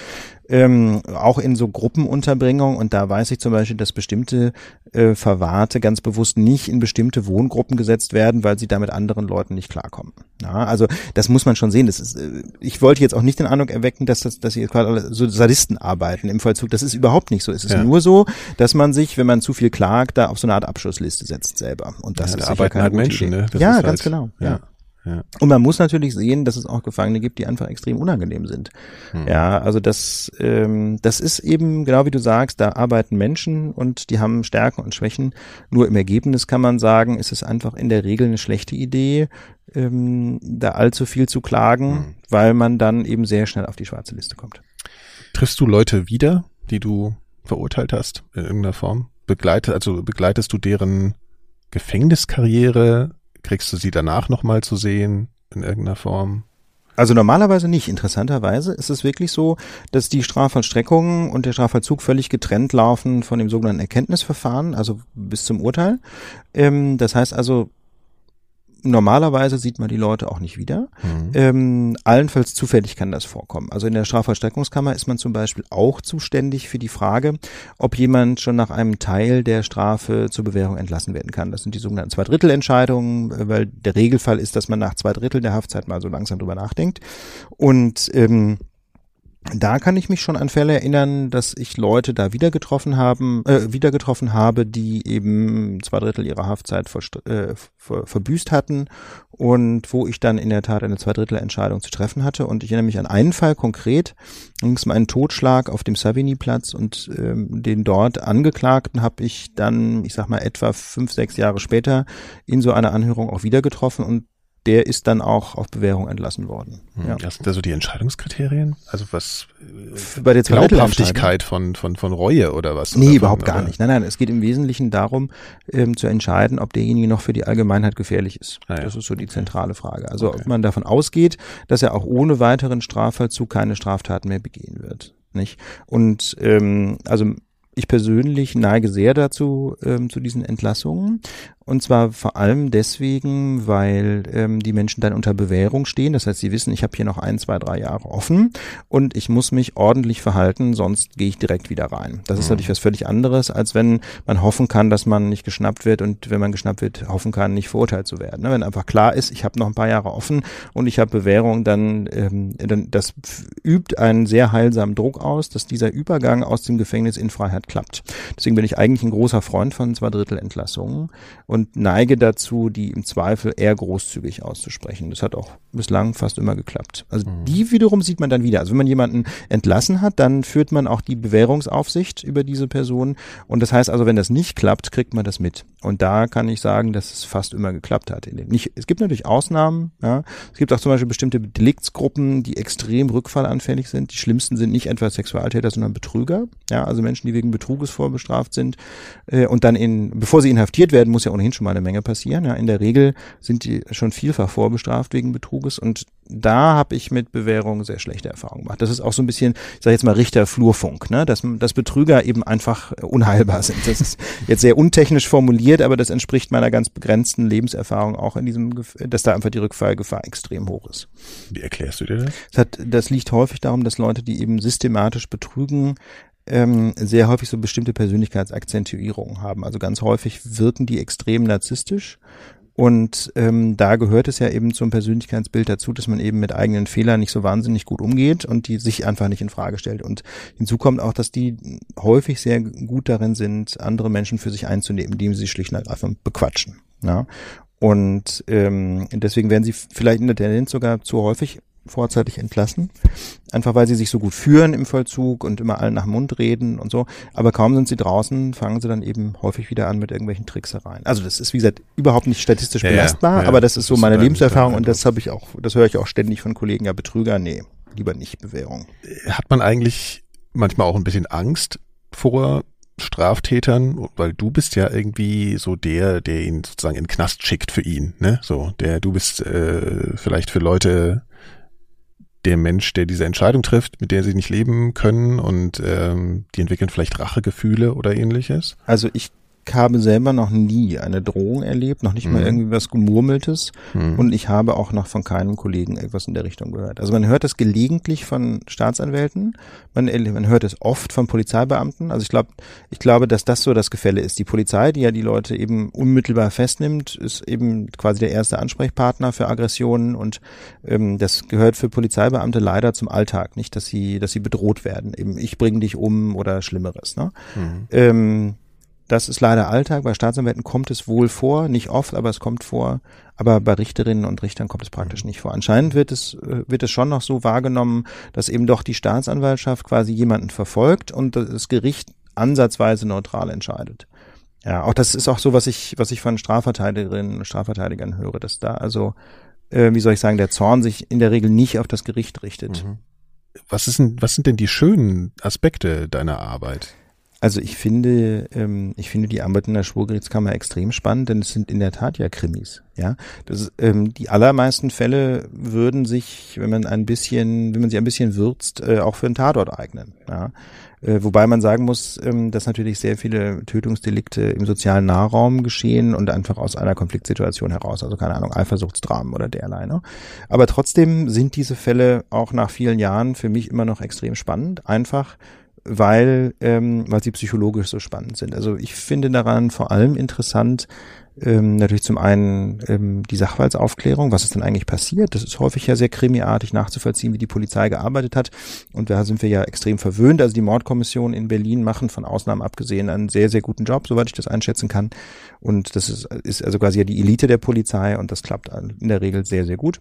ähm, auch in so Gruppenunterbringung. Und da weiß ich zum Beispiel, dass bestimmte äh, Verwahrte ganz bewusst nicht in bestimmte Wohngruppen gesetzt werden, weil sie da mit anderen Leuten nicht klarkommen. Ja, also das muss man schon sehen. Das ist, äh, ich wollte jetzt auch nicht den Eindruck erwecken, dass das, dass sie quasi so Sadisten arbeiten im Vollzug. Das ist überhaupt nicht so. Es ist ja. nur so, dass man sich, wenn man zu viel klagt, da auf so eine Art Abschlussliste setzt selber. Und das ja, ist da arbeiten halt Menschen, Idee. ne? Das ja, ganz halt, genau. Ja. Ja. Und man muss natürlich sehen, dass es auch Gefangene gibt, die einfach extrem unangenehm sind. Hm. Ja, also das, ähm, das ist eben, genau wie du sagst, da arbeiten Menschen und die haben Stärken und Schwächen. Nur im Ergebnis kann man sagen, ist es einfach in der Regel eine schlechte Idee, ähm, da allzu viel zu klagen, hm. weil man dann eben sehr schnell auf die schwarze Liste kommt. Triffst du Leute wieder, die du verurteilt hast in irgendeiner Form? Begleite, also begleitest du deren Gefängniskarriere? Kriegst du sie danach nochmal zu sehen in irgendeiner Form? Also normalerweise nicht. Interessanterweise ist es wirklich so, dass die Strafvollstreckung und der Strafvollzug völlig getrennt laufen von dem sogenannten Erkenntnisverfahren, also bis zum Urteil. Ähm, das heißt also, normalerweise sieht man die Leute auch nicht wieder. Mhm. Ähm, allenfalls zufällig kann das vorkommen. Also in der Strafvollstreckungskammer ist man zum Beispiel auch zuständig für die Frage, ob jemand schon nach einem Teil der Strafe zur Bewährung entlassen werden kann. Das sind die sogenannten Zweidrittelentscheidungen, weil der Regelfall ist, dass man nach zwei Drittel der Haftzeit mal so langsam drüber nachdenkt. Und ähm, da kann ich mich schon an Fälle erinnern, dass ich Leute da wieder getroffen haben, äh, wieder getroffen habe, die eben zwei Drittel ihrer Haftzeit äh, ver verbüßt hatten und wo ich dann in der Tat eine Zweidrittelentscheidung zu treffen hatte. Und ich erinnere mich an einen Fall konkret, ging es um einen Totschlag auf dem Savigny-Platz und ähm, den dort Angeklagten habe ich dann, ich sag mal, etwa fünf, sechs Jahre später in so einer Anhörung auch wieder getroffen und der ist dann auch auf Bewährung entlassen worden. Hm, ja. Das sind da so die Entscheidungskriterien? Also was bei der Glaubhaftigkeit von, von, von Reue oder was? Nee, oder überhaupt von, gar nicht. Nein, nein, es geht im Wesentlichen darum, ähm, zu entscheiden, ob derjenige noch für die Allgemeinheit gefährlich ist. Ah, ja. Das ist so die zentrale Frage. Also okay. ob man davon ausgeht, dass er auch ohne weiteren Strafvollzug keine Straftaten mehr begehen wird. Nicht? Und ähm, also ich persönlich neige sehr dazu, ähm, zu diesen Entlassungen. Und zwar vor allem deswegen, weil ähm, die Menschen dann unter Bewährung stehen. Das heißt, sie wissen, ich habe hier noch ein, zwei, drei Jahre offen und ich muss mich ordentlich verhalten, sonst gehe ich direkt wieder rein. Das mhm. ist natürlich was völlig anderes, als wenn man hoffen kann, dass man nicht geschnappt wird und wenn man geschnappt wird, hoffen kann, nicht verurteilt zu werden. Ne? Wenn einfach klar ist, ich habe noch ein paar Jahre offen und ich habe Bewährung, dann, ähm, dann das übt einen sehr heilsamen Druck aus, dass dieser Übergang aus dem Gefängnis in Freiheit klappt. Deswegen bin ich eigentlich ein großer Freund von zwei Drittel Entlassungen und neige dazu, die im Zweifel eher großzügig auszusprechen. Das hat auch bislang fast immer geklappt. Also mhm. die wiederum sieht man dann wieder. Also wenn man jemanden entlassen hat, dann führt man auch die Bewährungsaufsicht über diese Person. Und das heißt also, wenn das nicht klappt, kriegt man das mit. Und da kann ich sagen, dass es fast immer geklappt hat. Nicht, es gibt natürlich Ausnahmen. Ja. Es gibt auch zum Beispiel bestimmte Deliktsgruppen, die extrem rückfallanfällig sind. Die schlimmsten sind nicht etwa Sexualtäter, sondern Betrüger. Ja, also Menschen, die wegen Betruges vorbestraft sind äh, und dann in, bevor sie inhaftiert werden, muss ja ohnehin schon mal eine Menge passieren. Ja, in der Regel sind die schon vielfach vorbestraft wegen Betruges und da habe ich mit Bewährung sehr schlechte Erfahrungen gemacht. Das ist auch so ein bisschen, ich sage jetzt mal Richter-Flurfunk, ne? dass, dass Betrüger eben einfach unheilbar sind. Das ist jetzt sehr untechnisch formuliert, aber das entspricht meiner ganz begrenzten Lebenserfahrung auch in diesem, dass da einfach die Rückfallgefahr extrem hoch ist. Wie erklärst du dir das? Das, hat, das liegt häufig darum, dass Leute, die eben systematisch betrügen, ähm, sehr häufig so bestimmte Persönlichkeitsakzentuierungen haben. Also ganz häufig wirken die extrem narzisstisch. Und ähm, da gehört es ja eben zum Persönlichkeitsbild dazu, dass man eben mit eigenen Fehlern nicht so wahnsinnig gut umgeht und die sich einfach nicht in Frage stellt. Und hinzu kommt auch, dass die häufig sehr gut darin sind, andere Menschen für sich einzunehmen, indem sie schlicht und einfach bequatschen. Ja? Und ähm, deswegen werden sie vielleicht in der Tendenz sogar zu häufig vorzeitig entlassen, einfach weil sie sich so gut führen im Vollzug und immer allen nach dem Mund reden und so. Aber kaum sind sie draußen, fangen sie dann eben häufig wieder an mit irgendwelchen Tricksereien. Also das ist wie gesagt überhaupt nicht statistisch ja, belastbar, ja, aber das, das ist so meine Lebenserfahrung und das habe ich auch, das höre ich auch ständig von Kollegen. Ja, Betrüger, nee, lieber nicht Bewährung. Hat man eigentlich manchmal auch ein bisschen Angst vor Straftätern, weil du bist ja irgendwie so der, der ihn sozusagen in den Knast schickt für ihn, ne? So, der du bist äh, vielleicht für Leute der Mensch, der diese Entscheidung trifft, mit der sie nicht leben können und ähm, die entwickeln vielleicht Rachegefühle oder ähnliches? Also ich habe selber noch nie eine Drohung erlebt, noch nicht mhm. mal irgendwie was Gemurmeltes mhm. und ich habe auch noch von keinem Kollegen etwas in der Richtung gehört. Also man hört das gelegentlich von Staatsanwälten, man, man hört es oft von Polizeibeamten. Also ich glaube, ich glaube, dass das so das Gefälle ist. Die Polizei, die ja die Leute eben unmittelbar festnimmt, ist eben quasi der erste Ansprechpartner für Aggressionen und ähm, das gehört für Polizeibeamte leider zum Alltag, nicht, dass sie, dass sie bedroht werden. Eben ich bringe dich um oder Schlimmeres. Ne? Mhm. Ähm, das ist leider Alltag. Bei Staatsanwälten kommt es wohl vor, nicht oft, aber es kommt vor. Aber bei Richterinnen und Richtern kommt es praktisch nicht vor. Anscheinend wird es, äh, wird es schon noch so wahrgenommen, dass eben doch die Staatsanwaltschaft quasi jemanden verfolgt und das Gericht ansatzweise neutral entscheidet. Ja, auch das ist auch so, was ich, was ich von Strafverteidigerinnen und Strafverteidigern höre, dass da also, äh, wie soll ich sagen, der Zorn sich in der Regel nicht auf das Gericht richtet. Mhm. Was ist denn, was sind denn die schönen Aspekte deiner Arbeit? Also ich finde, ähm, ich finde die Arbeit in der Schwurgerichtskammer extrem spannend, denn es sind in der Tat ja Krimis. Ja, das ist, ähm, die allermeisten Fälle würden sich, wenn man ein bisschen, wenn man sie ein bisschen würzt, äh, auch für einen Tatort eignen. Ja, äh, wobei man sagen muss, ähm, dass natürlich sehr viele Tötungsdelikte im sozialen Nahraum geschehen und einfach aus einer Konfliktsituation heraus, also keine Ahnung, Eifersuchtsdramen oder derlei. Ne? Aber trotzdem sind diese Fälle auch nach vielen Jahren für mich immer noch extrem spannend, einfach weil, ähm, weil sie psychologisch so spannend sind. Also ich finde daran vor allem interessant, ähm, natürlich zum einen ähm, die Sachverhaltsaufklärung, was ist denn eigentlich passiert? Das ist häufig ja sehr krimiartig nachzuvollziehen, wie die Polizei gearbeitet hat. Und da sind wir ja extrem verwöhnt. Also die Mordkommission in Berlin machen von Ausnahmen abgesehen einen sehr, sehr guten Job, soweit ich das einschätzen kann. Und das ist, ist also quasi ja die Elite der Polizei und das klappt in der Regel sehr, sehr gut.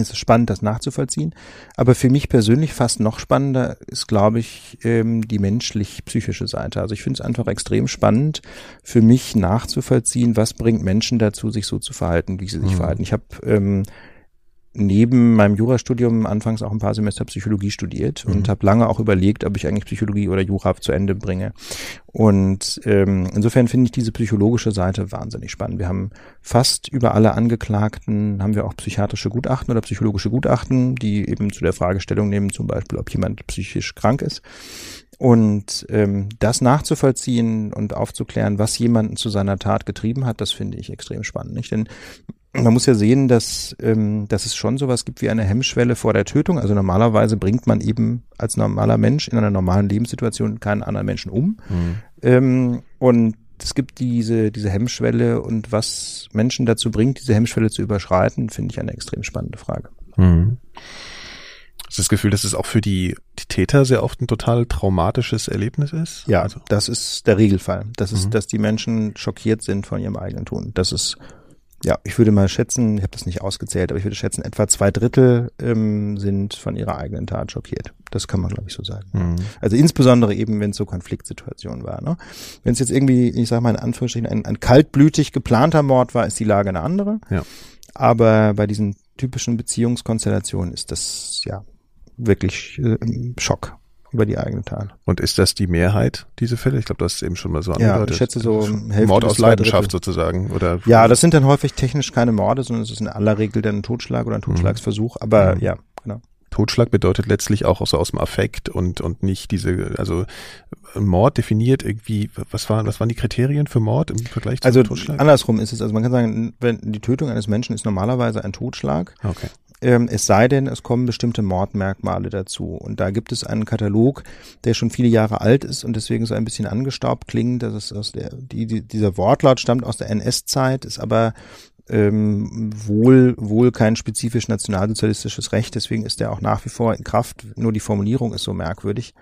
Es ist spannend, das nachzuvollziehen. Aber für mich persönlich fast noch spannender ist, glaube ich, ähm, die menschlich-psychische Seite. Also ich finde es einfach extrem spannend, für mich nachzuvollziehen, was bringt Menschen dazu, sich so zu verhalten, wie sie sich mhm. verhalten. Ich habe ähm, neben meinem Jurastudium anfangs auch ein paar Semester Psychologie studiert mhm. und habe lange auch überlegt, ob ich eigentlich Psychologie oder Jura zu Ende bringe. Und ähm, insofern finde ich diese psychologische Seite wahnsinnig spannend. Wir haben fast über alle Angeklagten haben wir auch psychiatrische Gutachten oder psychologische Gutachten, die eben zu der Fragestellung nehmen, zum Beispiel, ob jemand psychisch krank ist. Und ähm, das nachzuvollziehen und aufzuklären, was jemanden zu seiner Tat getrieben hat, das finde ich extrem spannend. Nicht? Denn man muss ja sehen, dass, ähm, dass es schon sowas gibt wie eine Hemmschwelle vor der Tötung. Also normalerweise bringt man eben als normaler Mensch in einer normalen Lebenssituation keinen anderen Menschen um. Mhm. Ähm, und es gibt diese, diese Hemmschwelle und was Menschen dazu bringt, diese Hemmschwelle zu überschreiten, finde ich eine extrem spannende Frage. Mhm. Hast du das Gefühl, dass es auch für die, die Täter sehr oft ein total traumatisches Erlebnis ist? Ja, also. das ist der Regelfall. Das ist, mhm. dass die Menschen schockiert sind von ihrem eigenen Tun. Das ist ja, ich würde mal schätzen, ich habe das nicht ausgezählt, aber ich würde schätzen, etwa zwei Drittel ähm, sind von ihrer eigenen Tat schockiert. Das kann man, glaube ich, so sagen. Mhm. Also insbesondere eben, wenn es so Konfliktsituationen war. Ne? Wenn es jetzt irgendwie, ich sage mal in Anführungsstrichen, ein, ein kaltblütig geplanter Mord war, ist die Lage eine andere. Ja. Aber bei diesen typischen Beziehungskonstellationen ist das ja wirklich äh, Schock über die eigene Tat. Und ist das die Mehrheit, diese Fälle? Ich glaube, das ist eben schon mal so angedeutet. Ja, ich schätze so Hälfte Mord aus Leidenschaft sozusagen, oder? Ja, das sind dann häufig technisch keine Morde, sondern es ist in aller Regel dann ein Totschlag oder ein mhm. Totschlagsversuch, aber mhm. ja, genau. Totschlag bedeutet letztlich auch so aus dem Affekt und, und nicht diese, also Mord definiert irgendwie, was waren, was waren die Kriterien für Mord im Vergleich zum also, Totschlag? Andersrum ist es, also man kann sagen, wenn die Tötung eines Menschen ist normalerweise ein Totschlag. Okay. Ähm, es sei denn, es kommen bestimmte Mordmerkmale dazu. Und da gibt es einen Katalog, der schon viele Jahre alt ist und deswegen so ein bisschen angestaubt klingt. Das ist aus der, die, die, dieser Wortlaut stammt aus der NS-Zeit, ist aber ähm, wohl, wohl kein spezifisch nationalsozialistisches Recht, deswegen ist der auch nach wie vor in Kraft, nur die Formulierung ist so merkwürdig.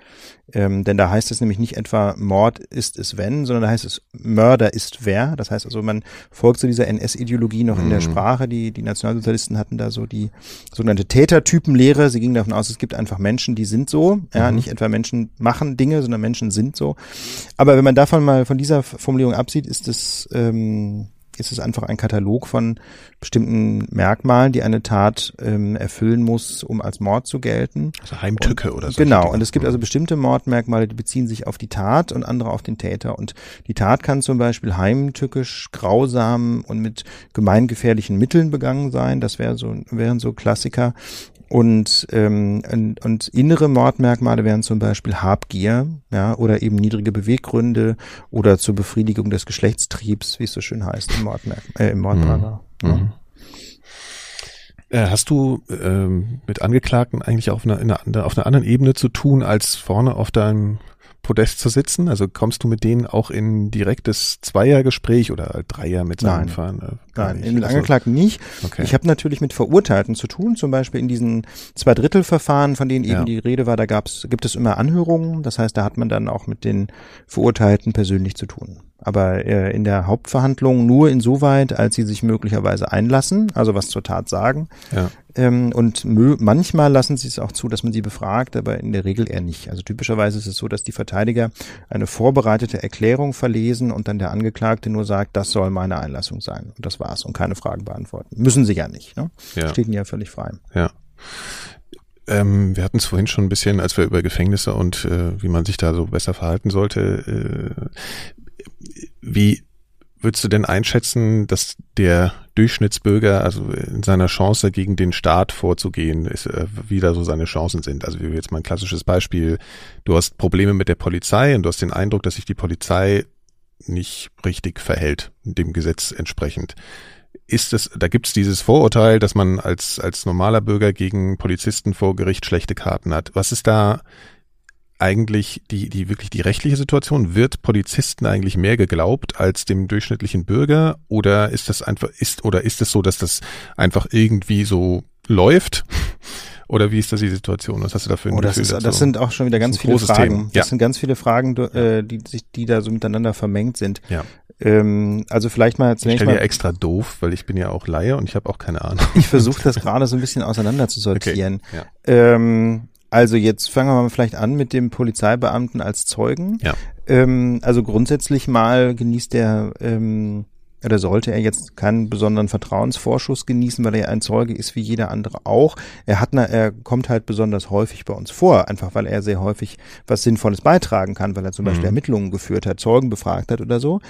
Ähm, denn da heißt es nämlich nicht etwa Mord ist es wenn, sondern da heißt es Mörder ist wer. Das heißt also, man folgt zu so dieser NS-Ideologie noch mhm. in der mhm. Sprache. Die, die Nationalsozialisten hatten da so die sogenannte Tätertypenlehre. Sie gingen davon aus, es gibt einfach Menschen, die sind so. Ja, mhm. nicht etwa Menschen machen Dinge, sondern Menschen sind so. Aber wenn man davon mal von dieser Formulierung absieht, ist es ähm, ist es einfach ein Katalog von bestimmten Merkmalen, die eine Tat ähm, erfüllen muss, um als Mord zu gelten. Also Heimtücke und, oder so. Genau. Und es gibt also bestimmte Mordmerkmale, die beziehen sich auf die Tat und andere auf den Täter. Und die Tat kann zum Beispiel heimtückisch, grausam und mit gemeingefährlichen Mitteln begangen sein. Das wäre so, wären so Klassiker. Und, ähm, und, und innere Mordmerkmale wären zum Beispiel Habgier, ja, oder eben niedrige Beweggründe oder zur Befriedigung des Geschlechtstriebs, wie es so schön heißt im Mordmerk äh, im Mordparagraph. Mhm. Ja. Mhm. Äh, hast du ähm, mit Angeklagten eigentlich auf einer, einer, auf einer anderen Ebene zu tun als vorne auf deinem Podest zu sitzen? Also kommst du mit denen auch in direktes Zweiergespräch oder Dreier mit? Nein, Nein nicht. mit also, Angeklagten nicht. Okay. Ich habe natürlich mit Verurteilten zu tun, zum Beispiel in diesen Zweidrittelverfahren, von denen eben ja. die Rede war, da gab's, gibt es immer Anhörungen. Das heißt, da hat man dann auch mit den Verurteilten persönlich zu tun. Aber äh, in der Hauptverhandlung nur insoweit, als sie sich möglicherweise einlassen, also was zur Tat sagen. Ja. Ähm, und manchmal lassen sie es auch zu, dass man sie befragt, aber in der Regel eher nicht. Also typischerweise ist es so, dass die Verteidiger eine vorbereitete Erklärung verlesen und dann der Angeklagte nur sagt, das soll meine Einlassung sein. Und das war's und keine Fragen beantworten. Müssen sie ja nicht. Ne? Ja. Steht ihnen ja völlig frei. Ja. Ähm, wir hatten es vorhin schon ein bisschen, als wir über Gefängnisse und äh, wie man sich da so besser verhalten sollte. Äh, wie würdest du denn einschätzen, dass der Durchschnittsbürger, also in seiner Chance gegen den Staat vorzugehen, ist, äh, wie da so seine Chancen sind? Also wie jetzt mal ein klassisches Beispiel, du hast Probleme mit der Polizei und du hast den Eindruck, dass sich die Polizei nicht richtig verhält, dem Gesetz entsprechend ist es, da gibt es dieses Vorurteil, dass man als, als normaler Bürger gegen Polizisten vor Gericht schlechte Karten hat. Was ist da eigentlich die, die wirklich die rechtliche Situation? Wird Polizisten eigentlich mehr geglaubt als dem durchschnittlichen Bürger? Oder ist das einfach, ist, oder ist es so, dass das einfach irgendwie so läuft? Oder wie ist das die Situation? Was hast du dafür ein oh, das, ist, das sind auch schon wieder ganz viele Fragen. Thema. Das ja. sind ganz viele Fragen, äh, die sich, die da so miteinander vermengt sind. Ja. Ähm, also vielleicht mal zunächst ich mal. ja extra doof, weil ich bin ja auch Laie und ich habe auch keine Ahnung. Ich versuche das gerade so ein bisschen auseinander zu sortieren. Okay. Ja. Ähm, also jetzt fangen wir mal vielleicht an mit dem Polizeibeamten als Zeugen. Ja. Ähm, also grundsätzlich mal genießt der ähm, oder sollte er jetzt keinen besonderen Vertrauensvorschuss genießen, weil er ein Zeuge ist wie jeder andere auch. Er hat, er kommt halt besonders häufig bei uns vor, einfach weil er sehr häufig was Sinnvolles beitragen kann, weil er zum Beispiel mhm. Ermittlungen geführt hat, Zeugen befragt hat oder so.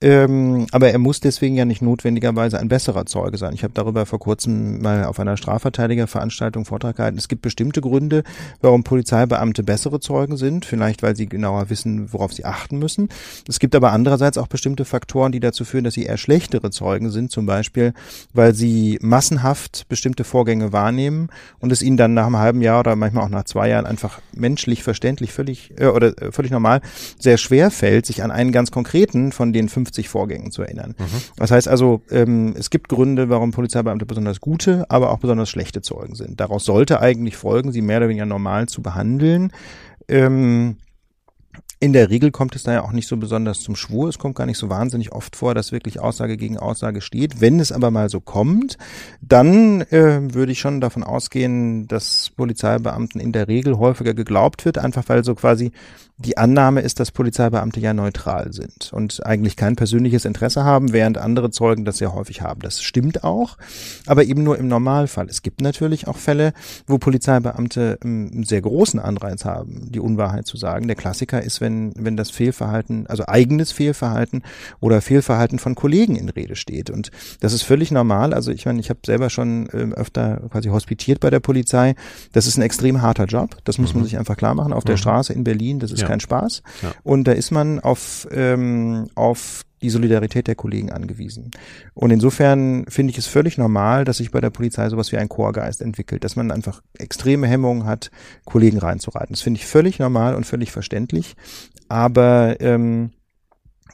Ähm, aber er muss deswegen ja nicht notwendigerweise ein besserer Zeuge sein. Ich habe darüber vor kurzem mal auf einer Strafverteidigerveranstaltung Vortrag gehalten. Es gibt bestimmte Gründe, warum Polizeibeamte bessere Zeugen sind. Vielleicht, weil sie genauer wissen, worauf sie achten müssen. Es gibt aber andererseits auch bestimmte Faktoren, die dazu führen, dass sie eher schlechtere Zeugen sind. Zum Beispiel, weil sie massenhaft bestimmte Vorgänge wahrnehmen und es ihnen dann nach einem halben Jahr oder manchmal auch nach zwei Jahren einfach menschlich verständlich völlig äh, oder äh, völlig normal sehr schwer fällt, sich an einen ganz konkreten von den fünf 50 Vorgängen zu erinnern. Mhm. Das heißt also, ähm, es gibt Gründe, warum Polizeibeamte besonders gute, aber auch besonders schlechte Zeugen sind. Daraus sollte eigentlich folgen, sie mehr oder weniger normal zu behandeln. Ähm, in der Regel kommt es da ja auch nicht so besonders zum Schwur. Es kommt gar nicht so wahnsinnig oft vor, dass wirklich Aussage gegen Aussage steht. Wenn es aber mal so kommt, dann äh, würde ich schon davon ausgehen, dass Polizeibeamten in der Regel häufiger geglaubt wird, einfach weil so quasi die Annahme ist, dass Polizeibeamte ja neutral sind und eigentlich kein persönliches Interesse haben, während andere Zeugen das sehr häufig haben. Das stimmt auch, aber eben nur im Normalfall. Es gibt natürlich auch Fälle, wo Polizeibeamte ähm, einen sehr großen Anreiz haben, die Unwahrheit zu sagen. Der Klassiker ist, wenn, wenn das Fehlverhalten, also eigenes Fehlverhalten oder Fehlverhalten von Kollegen in Rede steht. Und das ist völlig normal. Also ich meine, ich habe selber schon ähm, öfter quasi hospitiert bei der Polizei. Das ist ein extrem harter Job. Das muss man mhm. sich einfach klar machen. Auf der mhm. Straße in Berlin, das ist ja kein Spaß. Ja. Und da ist man auf, ähm, auf die Solidarität der Kollegen angewiesen. Und insofern finde ich es völlig normal, dass sich bei der Polizei sowas wie ein Chorgeist entwickelt, dass man einfach extreme Hemmungen hat, Kollegen reinzureiten. Das finde ich völlig normal und völlig verständlich. Aber ähm,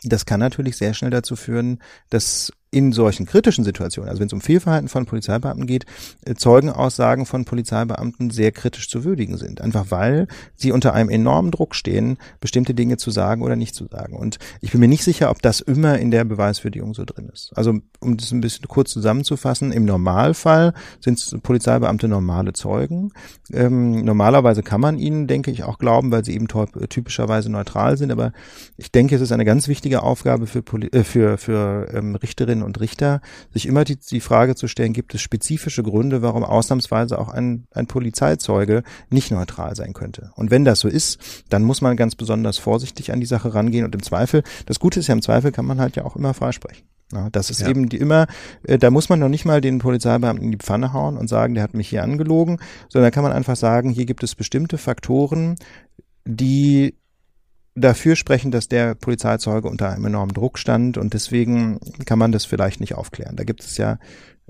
das kann natürlich sehr schnell dazu führen, dass in solchen kritischen Situationen, also wenn es um Fehlverhalten von Polizeibeamten geht, äh, Zeugenaussagen von Polizeibeamten sehr kritisch zu würdigen sind. Einfach weil sie unter einem enormen Druck stehen, bestimmte Dinge zu sagen oder nicht zu sagen. Und ich bin mir nicht sicher, ob das immer in der Beweiswürdigung so drin ist. Also um das ein bisschen kurz zusammenzufassen, im Normalfall sind Polizeibeamte normale Zeugen. Ähm, normalerweise kann man ihnen, denke ich, auch glauben, weil sie eben typischerweise neutral sind. Aber ich denke, es ist eine ganz wichtige Aufgabe für, Poli äh, für, für ähm, Richterinnen und Richter, sich immer die, die Frage zu stellen, gibt es spezifische Gründe, warum ausnahmsweise auch ein, ein Polizeizeuge nicht neutral sein könnte. Und wenn das so ist, dann muss man ganz besonders vorsichtig an die Sache rangehen und im Zweifel, das Gute ist ja im Zweifel kann man halt ja auch immer freisprechen. Ja, das ist ja. eben die immer, äh, da muss man noch nicht mal den Polizeibeamten in die Pfanne hauen und sagen, der hat mich hier angelogen, sondern da kann man einfach sagen, hier gibt es bestimmte Faktoren, die dafür sprechen, dass der Polizeizeuge unter einem enormen Druck stand und deswegen kann man das vielleicht nicht aufklären. Da gibt es ja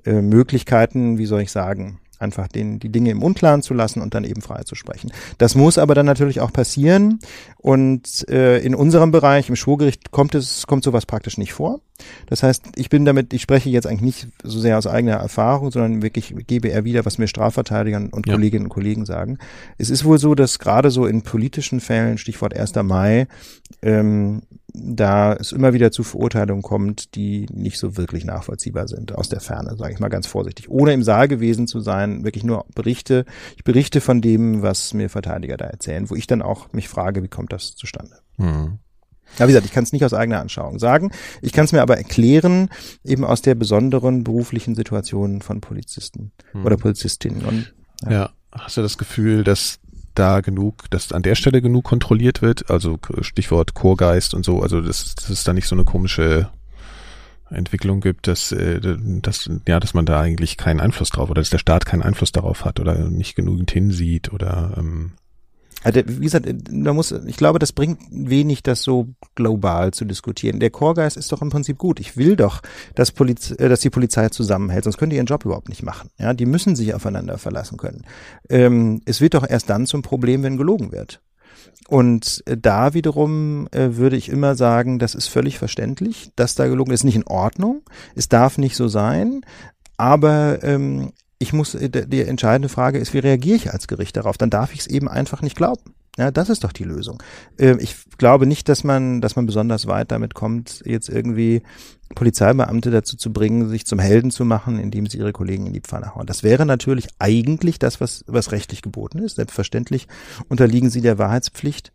äh, Möglichkeiten, wie soll ich sagen, einfach den, die Dinge im Unklaren zu lassen und dann eben frei zu sprechen. Das muss aber dann natürlich auch passieren und äh, in unserem Bereich, im Schwurgericht, kommt es, kommt sowas praktisch nicht vor. Das heißt, ich bin damit, ich spreche jetzt eigentlich nicht so sehr aus eigener Erfahrung, sondern wirklich gebe eher wieder, was mir Strafverteidigern und ja. Kolleginnen und Kollegen sagen. Es ist wohl so, dass gerade so in politischen Fällen, Stichwort 1. Mai, ähm, da es immer wieder zu Verurteilungen kommt, die nicht so wirklich nachvollziehbar sind aus der Ferne, sage ich mal ganz vorsichtig. Ohne im Saal gewesen zu sein, wirklich nur Berichte. Ich berichte von dem, was mir Verteidiger da erzählen, wo ich dann auch mich frage, wie kommt das zustande? Mhm. Ja, wie gesagt, ich kann es nicht aus eigener Anschauung sagen. Ich kann es mir aber erklären, eben aus der besonderen beruflichen Situation von Polizisten hm. oder Polizistinnen. Und, ja. ja, hast du das Gefühl, dass da genug, dass an der Stelle genug kontrolliert wird? Also Stichwort Chorgeist und so, also dass, dass es da nicht so eine komische Entwicklung gibt, dass, äh, dass, ja, dass man da eigentlich keinen Einfluss drauf oder dass der Staat keinen Einfluss darauf hat oder nicht genügend hinsieht oder ähm, also, wie gesagt, man muss, ich glaube, das bringt wenig, das so global zu diskutieren. Der Chorgeist ist doch im Prinzip gut. Ich will doch, dass, Poliz äh, dass die Polizei zusammenhält, sonst können die ihren Job überhaupt nicht machen. Ja, die müssen sich aufeinander verlassen können. Ähm, es wird doch erst dann zum Problem, wenn gelogen wird. Und äh, da wiederum äh, würde ich immer sagen, das ist völlig verständlich, dass da gelogen ist, nicht in Ordnung. Es darf nicht so sein. Aber ähm, ich muss, äh, die entscheidende Frage ist, wie reagiere ich als Gericht darauf? Dann darf ich es eben einfach nicht glauben. Ja, das ist doch die Lösung. Ähm, ich glaube nicht, dass man, dass man besonders weit damit kommt, jetzt irgendwie Polizeibeamte dazu zu bringen, sich zum Helden zu machen, indem sie ihre Kollegen in die Pfanne hauen. Das wäre natürlich eigentlich das, was, was rechtlich geboten ist. Selbstverständlich unterliegen sie der Wahrheitspflicht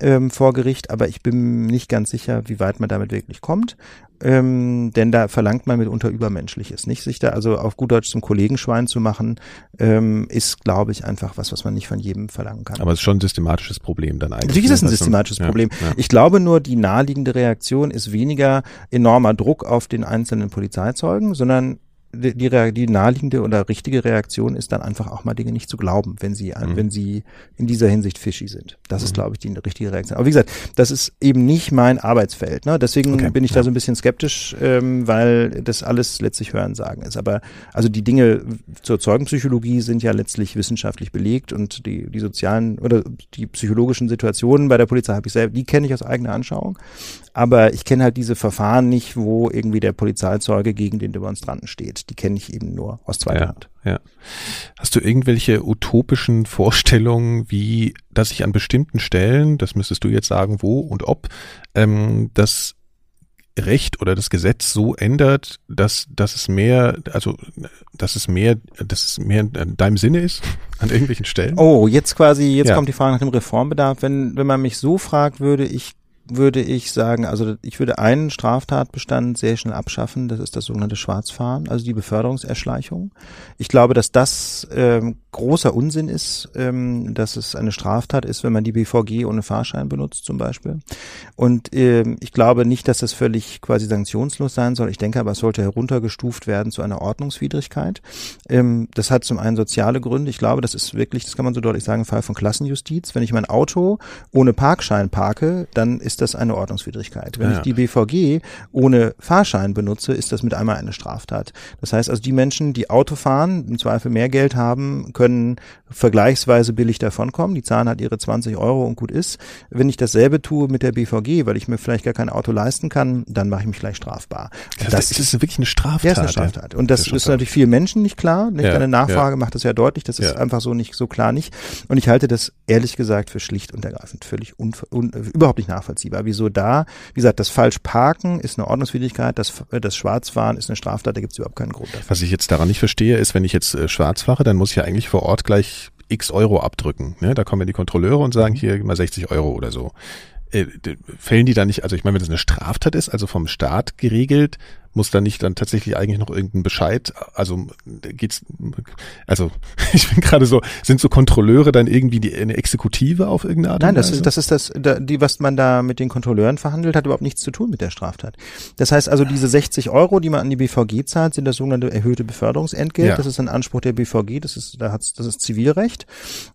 ähm, vor Gericht, aber ich bin nicht ganz sicher, wie weit man damit wirklich kommt. Ähm, denn da verlangt man mitunter Übermenschliches. Nicht sich da also auf gut Deutsch zum Kollegenschwein zu machen, ähm, ist, glaube ich, einfach was, was man nicht von jedem verlangen kann. Aber es ist schon ein systematisches Problem dann eigentlich. Natürlich ist es ein systematisches ja, Problem. Ja. Ich glaube nur, die naheliegende Reaktion ist weniger enormer Druck Druck auf den einzelnen Polizeizeugen, sondern die, die, die naheliegende oder richtige Reaktion ist dann einfach auch mal Dinge nicht zu glauben, wenn sie, mhm. wenn sie in dieser Hinsicht fishy sind. Das mhm. ist, glaube ich, die richtige Reaktion. Aber wie gesagt, das ist eben nicht mein Arbeitsfeld. Ne? Deswegen okay. bin ich da so ein bisschen skeptisch, ähm, weil das alles letztlich Hörensagen ist. Aber also die Dinge zur Zeugenpsychologie sind ja letztlich wissenschaftlich belegt und die, die sozialen oder die psychologischen Situationen bei der Polizei habe ich selbst, die kenne ich aus eigener Anschauung. Aber ich kenne halt diese Verfahren nicht, wo irgendwie der Polizeizeuge gegen den Demonstranten steht die kenne ich eben nur aus zweiter ja, Hand. Ja. Hast du irgendwelche utopischen Vorstellungen, wie, dass sich an bestimmten Stellen, das müsstest du jetzt sagen, wo und ob, ähm, das Recht oder das Gesetz so ändert, dass, dass es mehr, also dass es mehr, dass es mehr in deinem Sinne ist an irgendwelchen Stellen? Oh, jetzt quasi, jetzt ja. kommt die Frage nach dem Reformbedarf. Wenn, wenn man mich so fragt, würde ich würde ich sagen, also ich würde einen Straftatbestand sehr schnell abschaffen, das ist das sogenannte Schwarzfahren, also die Beförderungserschleichung. Ich glaube, dass das ähm, großer Unsinn ist, ähm, dass es eine Straftat ist, wenn man die BVG ohne Fahrschein benutzt zum Beispiel. Und ähm, ich glaube nicht, dass das völlig quasi sanktionslos sein soll. Ich denke aber, es sollte heruntergestuft werden zu einer Ordnungswidrigkeit. Ähm, das hat zum einen soziale Gründe. Ich glaube, das ist wirklich, das kann man so deutlich sagen, ein Fall von Klassenjustiz. Wenn ich mein Auto ohne Parkschein parke, dann ist das eine Ordnungswidrigkeit. Wenn ja. ich die BVG ohne Fahrschein benutze, ist das mit einmal eine Straftat. Das heißt also, die Menschen, die Auto fahren, im Zweifel mehr Geld haben, können vergleichsweise billig davonkommen. Die zahlen halt ihre 20 Euro und gut ist. Wenn ich dasselbe tue mit der BVG, weil ich mir vielleicht gar kein Auto leisten kann, dann mache ich mich gleich strafbar. Das, das, ist wirklich eine Straftat. Ja, ist eine Straftat. Und das, das ist natürlich vielen Menschen nicht klar. Nicht? Ja, Eine Nachfrage ja. macht das ja deutlich. Das ist einfach so nicht so klar nicht. Und ich halte das ehrlich gesagt für schlicht und ergreifend völlig un, un, überhaupt nicht nachvollziehbar. Wieso da? Wie gesagt, das Falschparken ist eine Ordnungswidrigkeit, das, das Schwarzfahren ist eine Straftat, da gibt es überhaupt keinen Grund dafür. Was ich jetzt daran nicht verstehe, ist, wenn ich jetzt äh, schwarz fahre, dann muss ich ja eigentlich vor Ort gleich x Euro abdrücken. Ne? Da kommen ja die Kontrolleure und sagen, mhm. hier mal 60 Euro oder so. Äh, fällen die da nicht, also ich meine, wenn das eine Straftat ist, also vom Staat geregelt, muss da nicht dann tatsächlich eigentlich noch irgendein Bescheid, also geht's, also ich bin gerade so, sind so Kontrolleure dann irgendwie die, eine Exekutive auf irgendeine Art Nein, das ist, das ist das, die, was man da mit den Kontrolleuren verhandelt, hat überhaupt nichts zu tun mit der Straftat. Das heißt also, diese 60 Euro, die man an die BVG zahlt, sind das sogenannte erhöhte Beförderungsentgelt. Ja. Das ist ein Anspruch der BVG, das ist, da hat's, das ist Zivilrecht.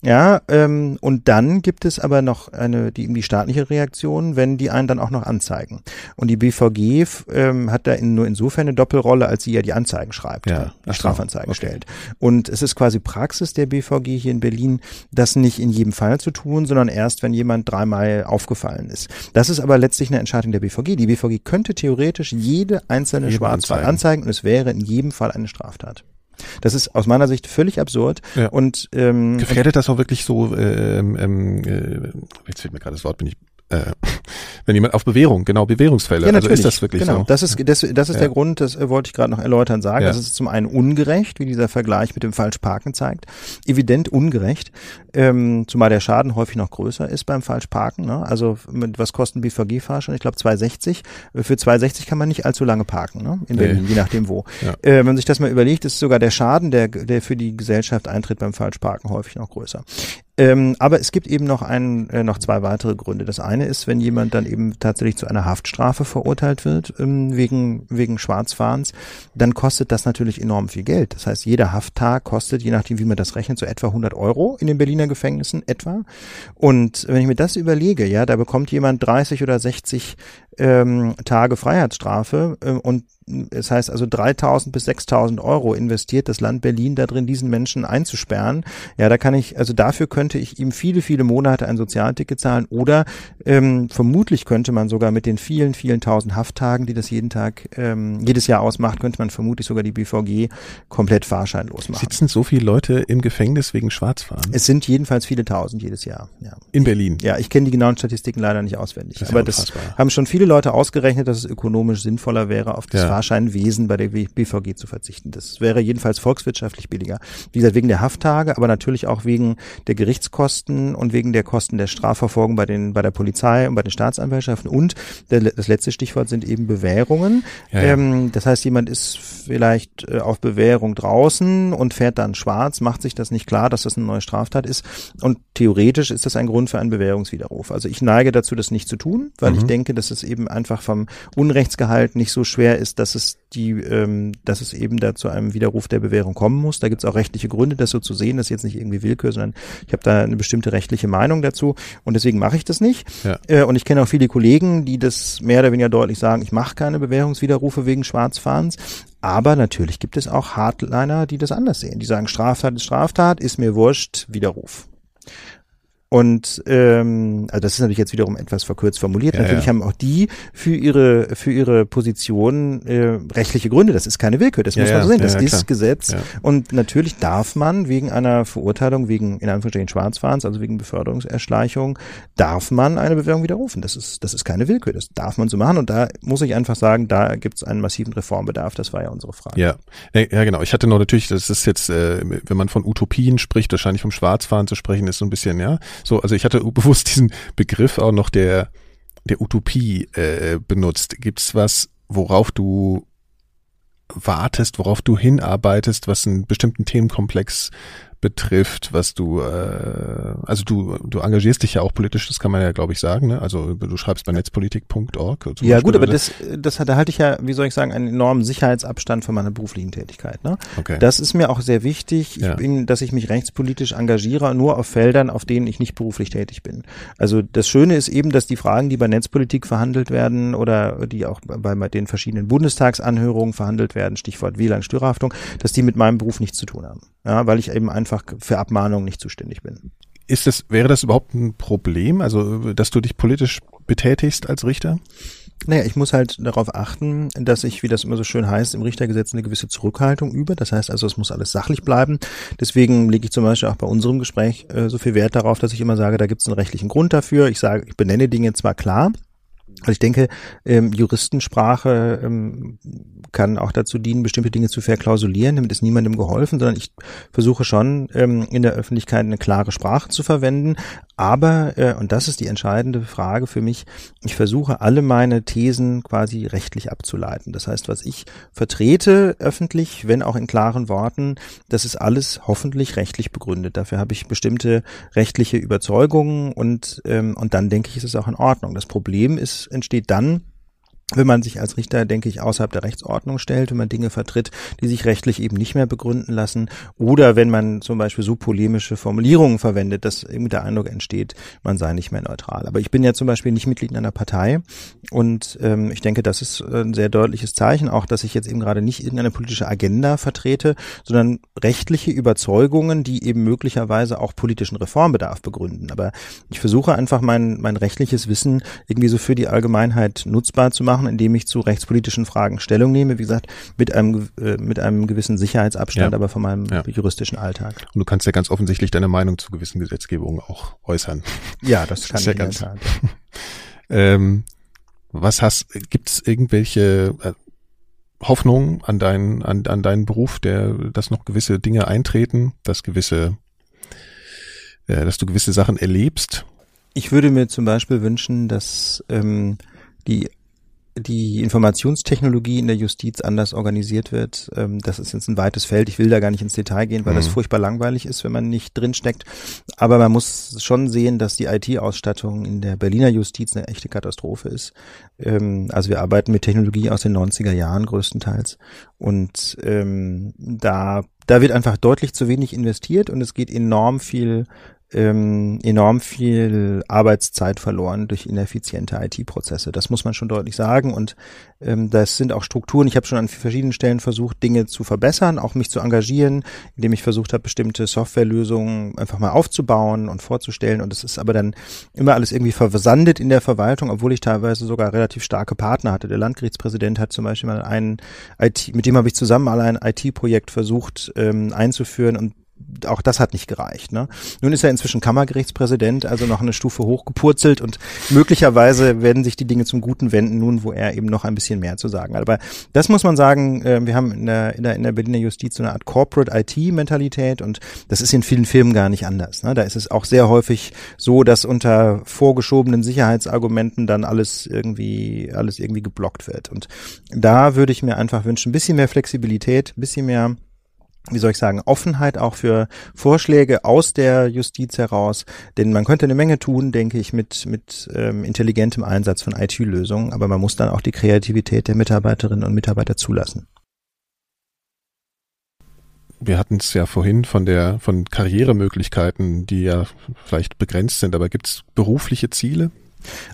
Ja, ähm, und dann gibt es aber noch eine, die, die staatliche Reaktion, wenn die einen dann auch noch anzeigen. Und die BVG ähm, hat da in, nur insofern eine Doppelrolle, als sie ja die Anzeigen schreibt, ja. die Strafanzeigen okay. stellt. Und es ist quasi Praxis der BVG hier in Berlin, das nicht in jedem Fall zu tun, sondern erst, wenn jemand dreimal aufgefallen ist. Das ist aber letztlich eine Entscheidung der BVG. Die BVG könnte theoretisch jede einzelne jede Schwarzfall anzeigen. anzeigen und es wäre in jedem Fall eine Straftat. Das ist aus meiner Sicht völlig absurd. Ja. Und ähm, gefährdet das auch wirklich so? Ähm, ähm, äh, jetzt fehlt mir gerade das Wort, bin ich äh, wenn jemand auf Bewährung, genau, Bewährungsfälle. Ja, also ist das wirklich genau. so? Das ist, das, das ist Ja. der Grund, das äh, wollte ich gerade noch erläutern sagen. Ja. Das ist zum einen ungerecht, wie dieser Vergleich mit dem Falschparken zeigt. Evident ungerecht, ähm, zumal der Schaden häufig noch größer ist beim Falschparken. Ne? Also mit was kosten BVG-Fahrscheine? Ich glaube 2,60. Für 2,60 kann man nicht allzu lange parken, ne? in Nee. Berlin, je nachdem wo. Ja. Äh, wenn man sich das mal überlegt, ist sogar der Schaden, der, der für die Gesellschaft eintritt beim Falschparken häufig noch größer. Ähm, aber es gibt eben noch einen, äh, noch zwei weitere Gründe. Das eine ist, wenn jemand dann eben tatsächlich zu einer Haftstrafe verurteilt wird ähm, wegen wegen Schwarzfahrens, dann kostet das natürlich enorm viel Geld. Das heißt, jeder Hafttag kostet, je nachdem wie man das rechnet, so etwa 100 Euro in den Berliner Gefängnissen etwa. Und wenn ich mir das überlege, ja, da bekommt jemand 30 oder 60 ähm, Tage Freiheitsstrafe ähm, und es heißt also 3.000 bis 6.000 Euro investiert das Land Berlin darin, diesen Menschen einzusperren. Ja, da kann ich, also dafür könnte ich ihm viele, viele Monate ein Sozialticket zahlen oder ähm, vermutlich könnte man sogar mit den vielen, vielen tausend Hafttagen, die das jeden Tag, ähm, jedes Jahr ausmacht, könnte man vermutlich sogar die BVG komplett fahrscheinlos machen. Sitzen so viele Leute im Gefängnis wegen Schwarzfahren? Es sind jedenfalls viele tausend jedes Jahr. Ja. in Berlin. Ja, ich kenne die genauen Statistiken leider nicht auswendig. Das ist ja aber das haben schon viele Leute ausgerechnet, dass es ökonomisch sinnvoller wäre, auf das Ja. Fahrscheinwesen bei der BVG zu verzichten. Das wäre jedenfalls volkswirtschaftlich billiger. Wie gesagt, wegen der Hafttage, aber natürlich auch wegen der Gerichtskosten und wegen der Kosten der Strafverfolgung bei den, bei der Polizei und bei den Staatsanwaltschaften. Und der, das letzte Stichwort sind eben Bewährungen. Ja, ja. Ähm, das heißt, jemand ist vielleicht äh, auf Bewährung draußen und fährt dann schwarz, macht sich das nicht klar, dass das eine neue Straftat ist. Und theoretisch ist das ein Grund für einen Bewährungswiderruf. Also ich neige dazu, das nicht zu tun, weil Mhm. ich denke, dass es eben einfach vom Unrechtsgehalt nicht so schwer ist, dass es die, ähm, dass es eben da zu einem Widerruf der Bewährung kommen muss. Da gibt es auch rechtliche Gründe, das so zu sehen. Das ist jetzt nicht irgendwie Willkür, sondern ich habe da eine bestimmte rechtliche Meinung dazu und deswegen mache ich das nicht. Ja. Äh, und ich kenne auch viele Kollegen, die das mehr oder weniger deutlich sagen, ich mache keine Bewährungswiderrufe wegen Schwarzfahrens. Aber natürlich gibt es auch Hardliner, die das anders sehen. Die sagen, Straftat ist Straftat, ist mir wurscht, Widerruf. Und ähm, also das ist natürlich jetzt wiederum etwas verkürzt formuliert. Ja, natürlich ja. haben auch die für ihre für ihre Position äh, rechtliche Gründe. Das ist keine Willkür. Das Ja, muss man so sehen. Das ist. Gesetz. Und natürlich darf man wegen einer Verurteilung wegen in Anführungsstrichen Schwarzfahrens, also wegen Beförderungserschleichung, darf man eine Bewährung widerrufen. Das ist das ist keine Willkür. Das darf man so machen. Und da muss ich einfach sagen, da gibt es einen massiven Reformbedarf. Das war ja unsere Frage. Ja, ja, ja, genau. Ich hatte noch natürlich, das ist jetzt, äh, wenn man von Utopien spricht, wahrscheinlich vom Schwarzfahren zu sprechen, ist so ein bisschen, ja. So, also ich hatte bewusst diesen Begriff auch noch der, der Utopie äh, benutzt. Gibt's was, worauf du wartest, worauf du hinarbeitest, was einen bestimmten Themenkomplex betrifft, was du, äh, also du, du engagierst dich ja auch politisch, das kann man ja, glaube ich, sagen, ne? Also du schreibst bei netzpolitik.org. Ja Beispiel, gut, aber oder? das, das hat, da halte ich ja, wie soll ich sagen, einen enormen Sicherheitsabstand von meiner beruflichen Tätigkeit. Ne? okay. Das ist mir auch sehr wichtig, ich Ja. bin, dass ich mich rechtspolitisch engagiere, nur auf Feldern, auf denen ich nicht beruflich tätig bin. Also das Schöne ist eben, dass die Fragen, die bei Netzpolitik verhandelt werden oder die auch bei bei den verschiedenen Bundestagsanhörungen verhandelt werden, Stichwort WLAN-Störerhaftung, dass die mit meinem Beruf nichts zu tun haben. Ja, weil ich eben einfach für Abmahnungen nicht zuständig bin. Ist das, wäre das überhaupt ein Problem, also dass du dich politisch betätigst als Richter? Naja, ich muss halt darauf achten, dass ich, wie das immer so schön heißt, im Richtergesetz eine gewisse Zurückhaltung übe. Das heißt also, es muss alles sachlich bleiben. Deswegen lege ich zum Beispiel auch bei unserem Gespräch äh, so viel Wert darauf, dass ich immer sage, da gibt es einen rechtlichen Grund dafür. Ich sage, ich benenne Dinge zwar klar, also ich denke, ähm, Juristensprache ähm, kann auch dazu dienen, bestimmte Dinge zu verklausulieren. Damit ist niemandem geholfen, sondern ich versuche schon ähm, in der Öffentlichkeit eine klare Sprache zu verwenden. Aber, äh, und das ist die entscheidende Frage für mich, ich versuche alle meine Thesen quasi rechtlich abzuleiten. Das heißt, was ich vertrete öffentlich, wenn auch in klaren Worten, das ist alles hoffentlich rechtlich begründet. Dafür habe ich bestimmte rechtliche Überzeugungen und, ähm, und dann denke ich, ist es auch in Ordnung. Das Problem ist, entsteht dann, wenn man sich als Richter, denke ich, außerhalb der Rechtsordnung stellt, wenn man Dinge vertritt, die sich rechtlich eben nicht mehr begründen lassen, oder wenn man zum Beispiel so polemische Formulierungen verwendet, dass irgendwie der Eindruck entsteht, man sei nicht mehr neutral. Aber ich bin ja zum Beispiel nicht Mitglied in einer Partei und ähm, ich denke, das ist ein sehr deutliches Zeichen, auch dass ich jetzt eben gerade nicht irgendeine politische Agenda vertrete, sondern rechtliche Überzeugungen, die eben möglicherweise auch politischen Reformbedarf begründen. Aber ich versuche einfach mein, mein rechtliches Wissen irgendwie so für die Allgemeinheit nutzbar zu machen, indem ich zu rechtspolitischen Fragen Stellung nehme, wie gesagt, mit einem, äh, mit einem gewissen Sicherheitsabstand, Ja. aber von meinem Ja. juristischen Alltag. Und du kannst ja ganz offensichtlich deine Meinung zu gewissen Gesetzgebungen auch äußern. Ja, das kann ist ja ich der ganz- Tat. Ähm, was hast, gibt es irgendwelche äh, Hoffnungen an deinen, an, an deinen Beruf, der, dass noch gewisse Dinge eintreten, dass gewisse, äh, dass du gewisse Sachen erlebst? Ich würde mir zum Beispiel wünschen, dass ähm, die die Informationstechnologie in der Justiz anders organisiert wird. Ähm, das ist jetzt ein weites Feld. Ich will da gar nicht ins Detail gehen, weil mhm. das furchtbar langweilig ist, wenn man nicht drinsteckt. Aber man muss schon sehen, dass die IT-Ausstattung in der Berliner Justiz eine echte Katastrophe ist. Ähm, also wir arbeiten mit Technologie aus den 90er Jahren größtenteils. Und ähm, da da wird einfach deutlich zu wenig investiert und es geht enorm viel ähm, enorm viel Arbeitszeit verloren durch ineffiziente IT-Prozesse. Das muss man schon deutlich sagen. Und ähm, das sind auch Strukturen. Ich habe schon an verschiedenen Stellen versucht, Dinge zu verbessern, auch mich zu engagieren, indem ich versucht habe, bestimmte Softwarelösungen einfach mal aufzubauen und vorzustellen. Und es ist aber dann immer alles irgendwie versandet in der Verwaltung, obwohl ich teilweise sogar relativ starke Partner hatte. Der Landgerichtspräsident hat zum Beispiel mal einen IT, mit dem habe ich zusammen mal ein IT-Projekt versucht ähm, einzuführen und auch das hat nicht gereicht. Ne? Nun ist er inzwischen Kammergerichtspräsident, also noch eine Stufe hochgepurzelt und möglicherweise werden sich die Dinge zum Guten wenden, nun wo er eben noch ein bisschen mehr zu sagen hat. Aber das muss man sagen, äh, wir haben in der, in der, in der Berliner Justiz so eine Art Corporate IT-Mentalität und das ist in vielen Filmen gar nicht anders. Ne? Da ist es auch sehr häufig so, dass unter vorgeschobenen Sicherheitsargumenten dann alles irgendwie, alles irgendwie geblockt wird. Und da würde ich mir einfach wünschen, ein bisschen mehr Flexibilität, ein bisschen mehr wie soll ich sagen, Offenheit auch für Vorschläge aus der Justiz heraus. Denn man könnte eine Menge tun, denke ich, mit, mit ähm, intelligentem Einsatz von IT-Lösungen, aber man muss dann auch die Kreativität der Mitarbeiterinnen und Mitarbeiter zulassen. Wir hatten es ja vorhin von der von Karrieremöglichkeiten, die ja vielleicht begrenzt sind, aber gibt es berufliche Ziele?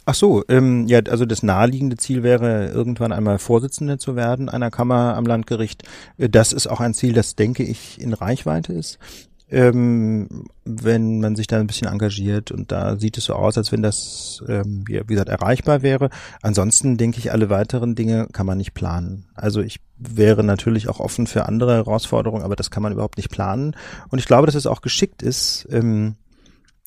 Ach so, ähm, ja, also das naheliegende Ziel wäre, irgendwann einmal Vorsitzende zu werden einer Kammer am Landgericht. Äh, das ist auch ein Ziel, das denke ich in Reichweite ist. Ähm, wenn man sich da ein bisschen engagiert und da sieht es so aus, als wenn das, ähm, wie, gesagt, erreichbar wäre. Ansonsten denke ich, alle weiteren Dinge kann man nicht planen. Also ich wäre natürlich auch offen für andere Herausforderungen, aber das kann man überhaupt nicht planen. Und ich glaube, dass es auch geschickt ist, ähm,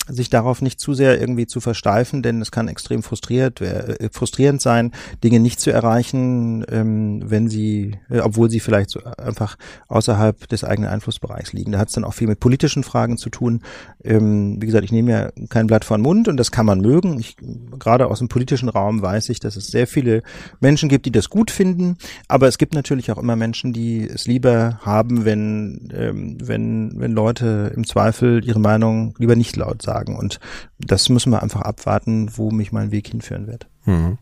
sich darauf nicht zu sehr irgendwie zu versteifen, denn es kann extrem frustriert, äh, frustrierend sein, Dinge nicht zu erreichen, ähm, wenn sie, äh, obwohl sie vielleicht so einfach außerhalb des eigenen Einflussbereichs liegen. Da hat es dann auch viel mit politischen Fragen zu tun. Ähm, wie gesagt, ich nehme ja kein Blatt vor den Mund und das kann man mögen. Ich, gerade aus dem politischen Raum weiß ich, dass es sehr viele Menschen gibt, die das gut finden, aber es gibt natürlich auch immer Menschen, die es lieber haben, wenn, ähm, wenn, wenn Leute im Zweifel ihre Meinung lieber nicht laut sagen sagen. Und das müssen wir einfach abwarten, wo mich mein Weg hinführen wird. Mhm.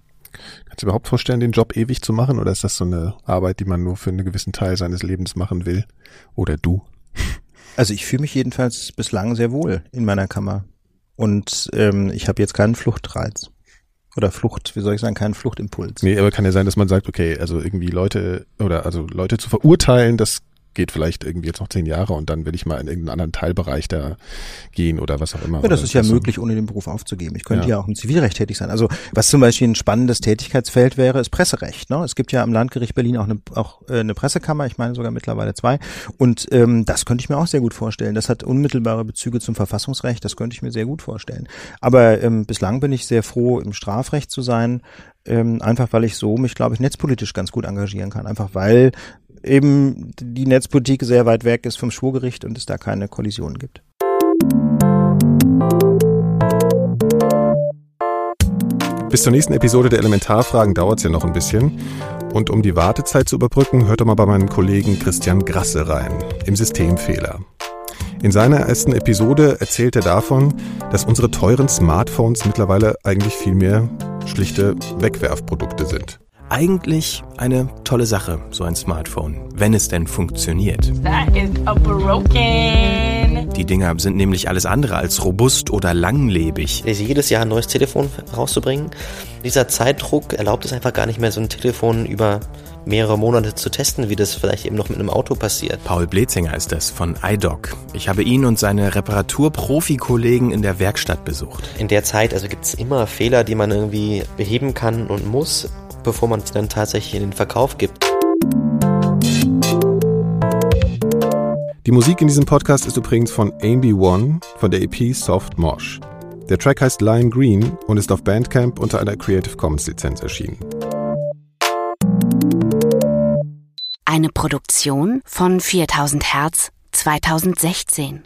Kannst du überhaupt vorstellen, den Job ewig zu machen? Oder ist das so eine Arbeit, die man nur für einen gewissen Teil seines Lebens machen will? Oder du? Also ich fühle mich jedenfalls bislang sehr wohl in meiner Kammer. Und ähm, ich habe jetzt keinen Fluchtreiz. Oder Flucht, wie soll ich sagen, keinen Fluchtimpuls. Nee, aber kann ja sein, dass man sagt, okay, also irgendwie Leute oder also Leute zu verurteilen, das geht vielleicht irgendwie jetzt noch zehn Jahre und dann will ich mal in irgendeinen anderen Teilbereich da gehen oder was auch immer. Ja, das ist ja möglich, ohne den Beruf aufzugeben. Ich könnte ja. ja. auch im Zivilrecht tätig sein. Also was zum Beispiel ein spannendes Tätigkeitsfeld wäre, ist Presserecht. Ne? Es gibt ja am Landgericht Berlin auch eine, auch äh, eine Pressekammer, ich meine sogar mittlerweile zwei. Und ähm, das könnte ich mir auch sehr gut vorstellen. Das hat unmittelbare Bezüge zum Verfassungsrecht, das könnte ich mir sehr gut vorstellen. Aber ähm, bislang bin ich sehr froh, im Strafrecht zu sein, ähm, einfach weil ich so mich, glaube ich, netzpolitisch ganz gut engagieren kann. Einfach weil eben die Netzpolitik sehr weit weg ist vom Schwurgericht und es da keine Kollisionen gibt. Bis zur nächsten Episode der Elementarfragen dauert es ja noch ein bisschen. Und um die Wartezeit zu überbrücken, hört doch mal bei meinem Kollegen Christian Grasse rein, im Systemfehler. In seiner ersten Episode erzählt er davon, dass unsere teuren Smartphones mittlerweile eigentlich viel mehr schlichte Wegwerfprodukte sind eigentlich eine tolle Sache, so ein Smartphone, wenn es denn funktioniert. Die Dinger sind nämlich alles andere als robust oder langlebig. Jedes Jahr ein neues Telefon rauszubringen. Dieser Zeitdruck erlaubt es einfach gar nicht mehr, so ein Telefon über mehrere Monate zu testen, wie das vielleicht eben noch mit einem Auto passiert. Paul Blezinger ist das von iDoc. Ich habe ihn und seine Reparaturprofi-Kollegen in der Werkstatt besucht. In der Zeit also gibt es immer Fehler, die man irgendwie beheben kann und muss bevor man sie dann tatsächlich in den Verkauf gibt. Die Musik in diesem Podcast ist übrigens von Ambi One von der EP Soft Mosh. Der Track heißt Lime Green und ist auf Bandcamp unter einer Creative Commons Lizenz erschienen. Eine Produktion von 4000 Hertz 2016.